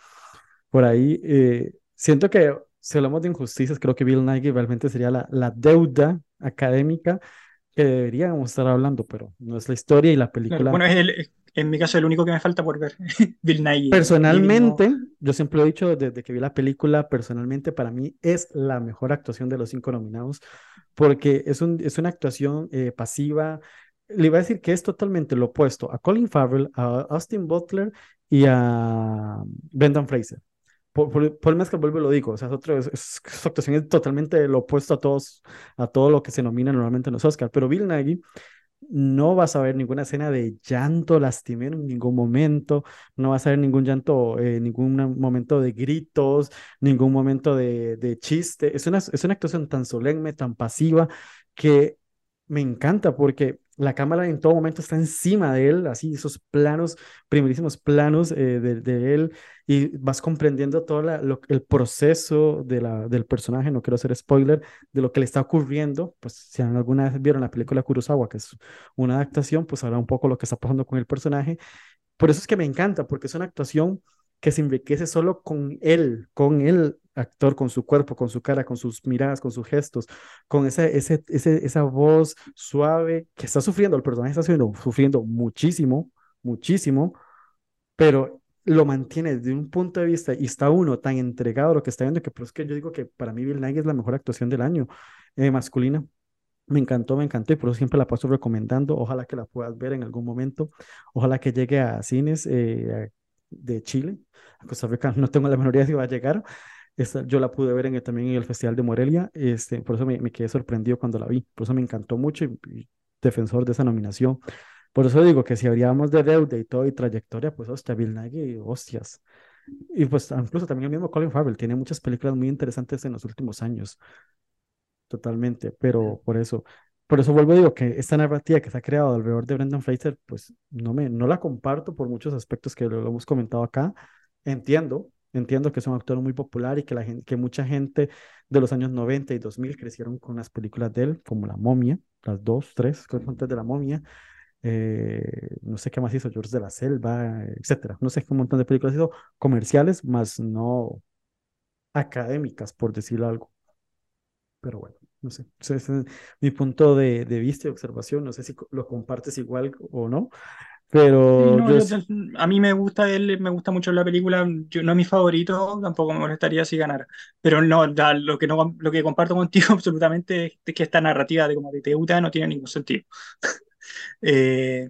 por ahí. eh, siento que si hablamos de injusticias, creo que Bill Nighy realmente sería la, la deuda académica que deberíamos estar hablando, pero no es la historia y la Claro, película. bueno, es el, en mi caso el único que me falta por ver, Bill no, Personalmente, yo siempre lo he dicho desde que vi la película, personalmente para mí es la mejor actuación de los cinco nominados, porque es, un, es una actuación eh, pasiva. Le iba a decir que es totalmente lo opuesto a Colin Farrell, a Austin Butler y a Brendan Fraser. Por más que vuelvo y lo digo, o sea, es otro, es- es- su actuación es totalmente lo opuesto a todos, a todo lo que se nomina normalmente en los Oscars, pero Bill Nighy no vas a ver ninguna escena de llanto lastimero en ningún momento, no vas a ver ningún llanto, eh, ningún momento de gritos, ningún momento de, de chiste. Es una, es una actuación tan solemne, tan pasiva, que me encanta porque la cámara en todo momento está encima de él, así esos planos, primerísimos planos eh, de, él, y vas comprendiendo todo la- lo- el proceso de la, del personaje, no quiero hacer spoiler, de lo que le está ocurriendo, pues si alguna vez vieron la película Kurosawa, que es una adaptación, pues habla un poco lo que está pasando con el personaje. Por eso es que me encanta, porque es una actuación que se enriquece solo con él, con el actor, con su cuerpo, con su cara, con sus miradas, con sus gestos, con ese, ese, ese, esa voz suave que está sufriendo, el personaje está sufriendo, sufriendo muchísimo, muchísimo, pero lo mantiene desde un punto de vista y está uno tan entregado a lo que está viendo que pues que yo digo que para mí Bill Nighy es la mejor actuación del año eh, masculina. Me encantó, me encantó y por eso siempre la paso recomendando. Ojalá que la puedas ver en algún momento. Ojalá que llegue a cines eh, de Chile. A Costa Rica no tengo la menor idea si va a llegar. Esta, yo la pude ver en el, también en el Festival de Morelia. Este, por eso me, me, quedé sorprendido cuando la vi. Por eso me encantó mucho y, y defensor de esa nominación. Por eso digo que si habríamos de deuda y todo y trayectoria, pues hostia, Bill Nighy, hostias. Y pues incluso también el mismo Colin Farrell tiene muchas películas muy interesantes en los últimos años. Totalmente, pero por eso, por eso vuelvo a digo que esta narrativa que se ha creado alrededor de Brendan Fraser, pues no me, no la comparto por muchos aspectos que lo, lo hemos comentado acá. Entiendo, entiendo que es un actor muy popular y que, la gente, que mucha gente de los años 90 y 2000 crecieron con las películas de él, como La Momia, las dos, tres, antes de La Momia, eh, no sé qué más hizo, George de la Selva, etcétera. No sé qué montón de películas hizo comerciales, más no académicas, por decirlo algo. Pero bueno, no sé, ese es mi punto de, de vista y observación, no sé si lo compartes igual o no, pero no, yo... yo a mí me gusta él, me gusta mucho la película, yo, no es mi favorito, tampoco me molestaría si ganara, pero no, lo que no, lo que comparto contigo absolutamente es que esta narrativa de como de Teuta no tiene ningún sentido. Eh,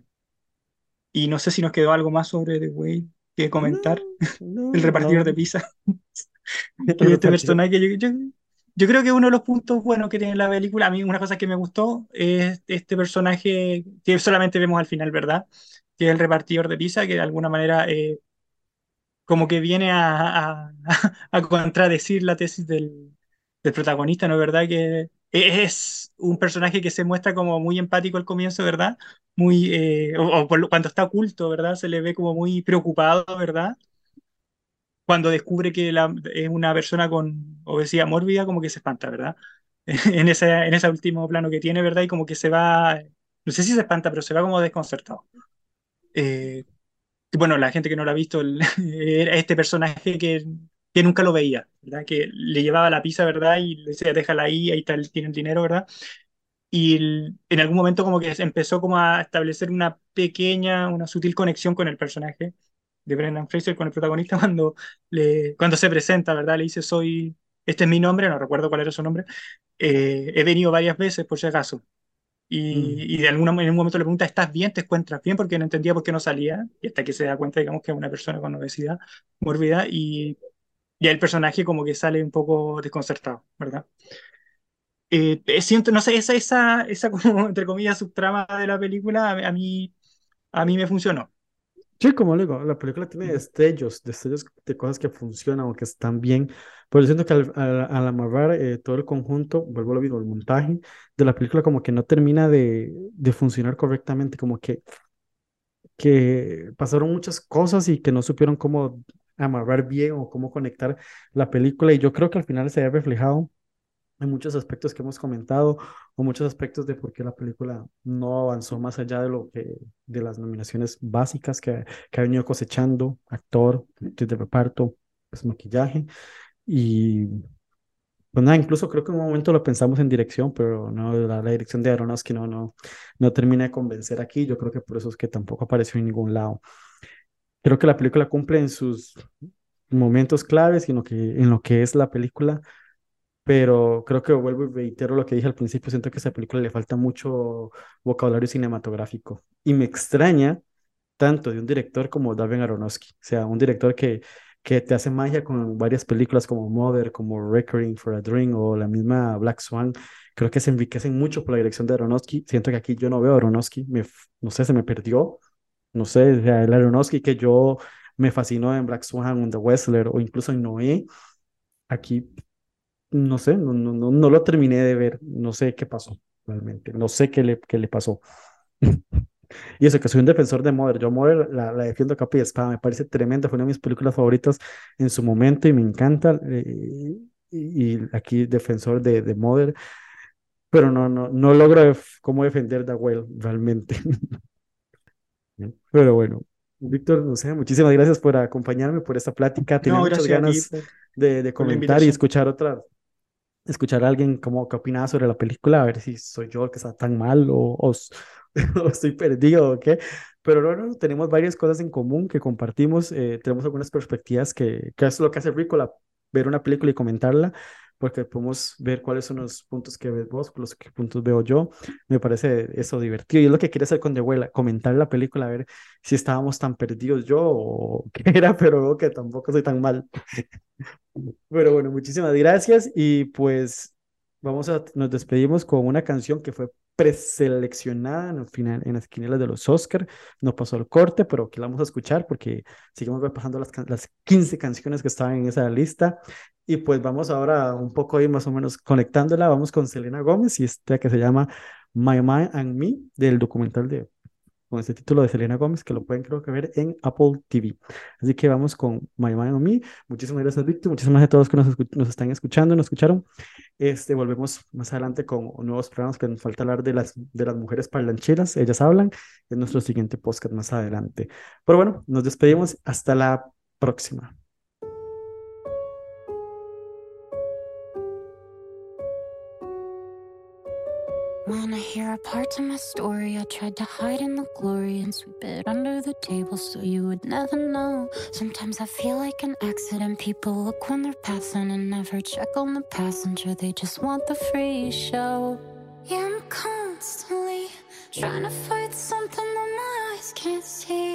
y no sé si nos quedó algo más sobre The Whale que No, comentar, no, el repartidor de no, pizza, este personaje, yo, yo, creo que uno de los puntos buenos que tiene la película, a mí una cosa que me gustó es este personaje que solamente vemos al final, ¿verdad? Que es el repartidor de pizza, que de alguna manera... eh, como que viene a, a- a contradecir la tesis del, del protagonista, ¿no es verdad? Que es un personaje que se muestra como muy empático al comienzo, ¿verdad? Muy, eh, o, o cuando está oculto, ¿verdad? Se le ve como muy preocupado, ¿verdad? Cuando descubre que la- es una persona con obesidad mórbida, como que se espanta, ¿verdad? En ese, en ese último plano que tiene, ¿verdad? Y como que se va, no sé si se espanta, pero se va como desconcertado. Eh, bueno, la gente que no lo ha visto, el- era este personaje que, que nunca lo veía, ¿verdad? Que le llevaba la pizza, ¿verdad? Y le decía, déjala ahí, ahí está, tiene el dinero, ¿verdad? Y el- en algún momento como que empezó como a establecer una pequeña, una sutil conexión con el personaje de Brendan Fraser, con el protagonista, cuando, le, cuando se presenta, ¿verdad? Le dice, soy, este es mi nombre, no recuerdo cuál era su nombre, eh, he venido varias veces por si acaso. Mm, Y, y de alguna, en un momento le pregunta, ¿estás bien? ¿Te encuentras bien? Porque no entendía por qué no salía. Y hasta que se da cuenta, digamos, que es una persona con obesidad mórbida. Y ya el personaje como que sale un poco desconcertado, ¿verdad? Eh, eh, siento, no sé, esa, esa, esa como, entre comillas, subtrama de la película a, a mí, a mí me funcionó. Sí, como le digo, la película tiene destellos, destellos de cosas que funcionan o que están bien, pero yo siento que al, al, al amarrar eh, todo el conjunto, vuelvo a lo mismo, el montaje de la película como que no termina de, de funcionar correctamente, como que, que pasaron muchas cosas y que no supieron cómo amarrar bien o cómo conectar la película. Y yo creo que al final se ve reflejado en muchos aspectos que hemos comentado o muchos aspectos de por qué la película no avanzó más allá de lo que de las nominaciones básicas que, que ha venido cosechando, actor, de reparto, pues maquillaje. Y pues nada, incluso creo que en un momento lo pensamos en dirección, pero no, la, la dirección de Aronofsky no, no, no termina de convencer aquí, yo creo que por eso es que tampoco apareció en ningún lado. Creo que la película cumple en sus momentos claves y en lo que, en lo que es la película pero creo que vuelvo y reitero lo que dije al principio, siento que a esa película le falta mucho vocabulario cinematográfico y me extraña tanto de un director como Darren Aronofsky, o sea, un director que, que te hace magia con varias películas como Mother, como Requiem for a Dream o la misma Black Swan, creo que se enriquecen mucho por la dirección de Aronofsky, siento que aquí yo no veo a Aronofsky, me, no sé, se me perdió, no sé, el Aronofsky que yo me fascinó en Black Swan, en The Wrestler o incluso en Noé, aquí no sé, no, no, no, no lo terminé de ver, no sé qué pasó realmente, no sé qué le, qué le pasó. Y eso que soy un defensor de Mother, yo Mother la, la defiendo a capa y espada, me parece tremenda, fue una de mis películas favoritas en su momento y me encanta, eh, y, y aquí defensor de, de Mother, pero no, no, no logro def- cómo defender The Well realmente. Pero bueno, Víctor, no sé, muchísimas gracias por acompañarme por esta plática, tenía No, muchas ganas de, de comentar y escuchar otra escuchar a alguien como qué opinaba sobre la película, a ver si soy yo el que está tan mal o, o, o estoy perdido o qué. Pero no, no, tenemos varias cosas en común que compartimos, eh, tenemos algunas perspectivas que, que es lo que hace rico la, ver una película y comentarla, porque podemos ver cuáles son los puntos que ves vos, los que puntos veo yo. Me parece eso divertido y es lo que quiero hacer con The Abuela, comentar la película, a ver si estábamos tan perdidos yo o qué era, pero veo que tampoco soy tan mal. Pero bueno, muchísimas gracias y pues vamos a, nos despedimos con una canción que fue preseleccionada en el final, en las quinielas de los Oscar. No pasó el corte, pero que la vamos a escuchar porque seguimos repasando las, las 15 canciones que estaban en esa lista. Y pues vamos ahora un poco ahí más o menos conectándola. Vamos con Selena Gómez y esta que se llama My Mind and Me del documental de con este título de Selena Gómez, que lo pueden creo que ver en Apple TV. Así que vamos con My Mind on Me. Muchísimas gracias, Víctor. Muchísimas gracias a todos que nos están escuchando, nos escucharon. Este, volvemos más adelante con nuevos programas que nos falta hablar de las, de las mujeres parlancheras. Ellas hablan en nuestro siguiente podcast más adelante. Pero bueno, nos despedimos. Hasta la próxima. Wanna hear a part of my story. I tried to hide in the glory and sweep it under the table so you would never know. Sometimes I feel like an accident. People look when they're passing and never check on the passenger. They just want the free show. Yeah, I'm constantly trying to fight something that my eyes can't see.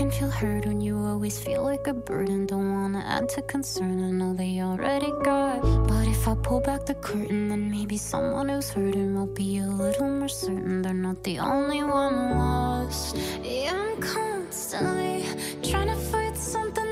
And feel heard when you always feel like a burden. Don't wanna add to concern, I know they already got. But if I pull back the curtain, then maybe someone who's hurting will be a little more certain they're not the only one lost. Yeah, I'm constantly trying to fight something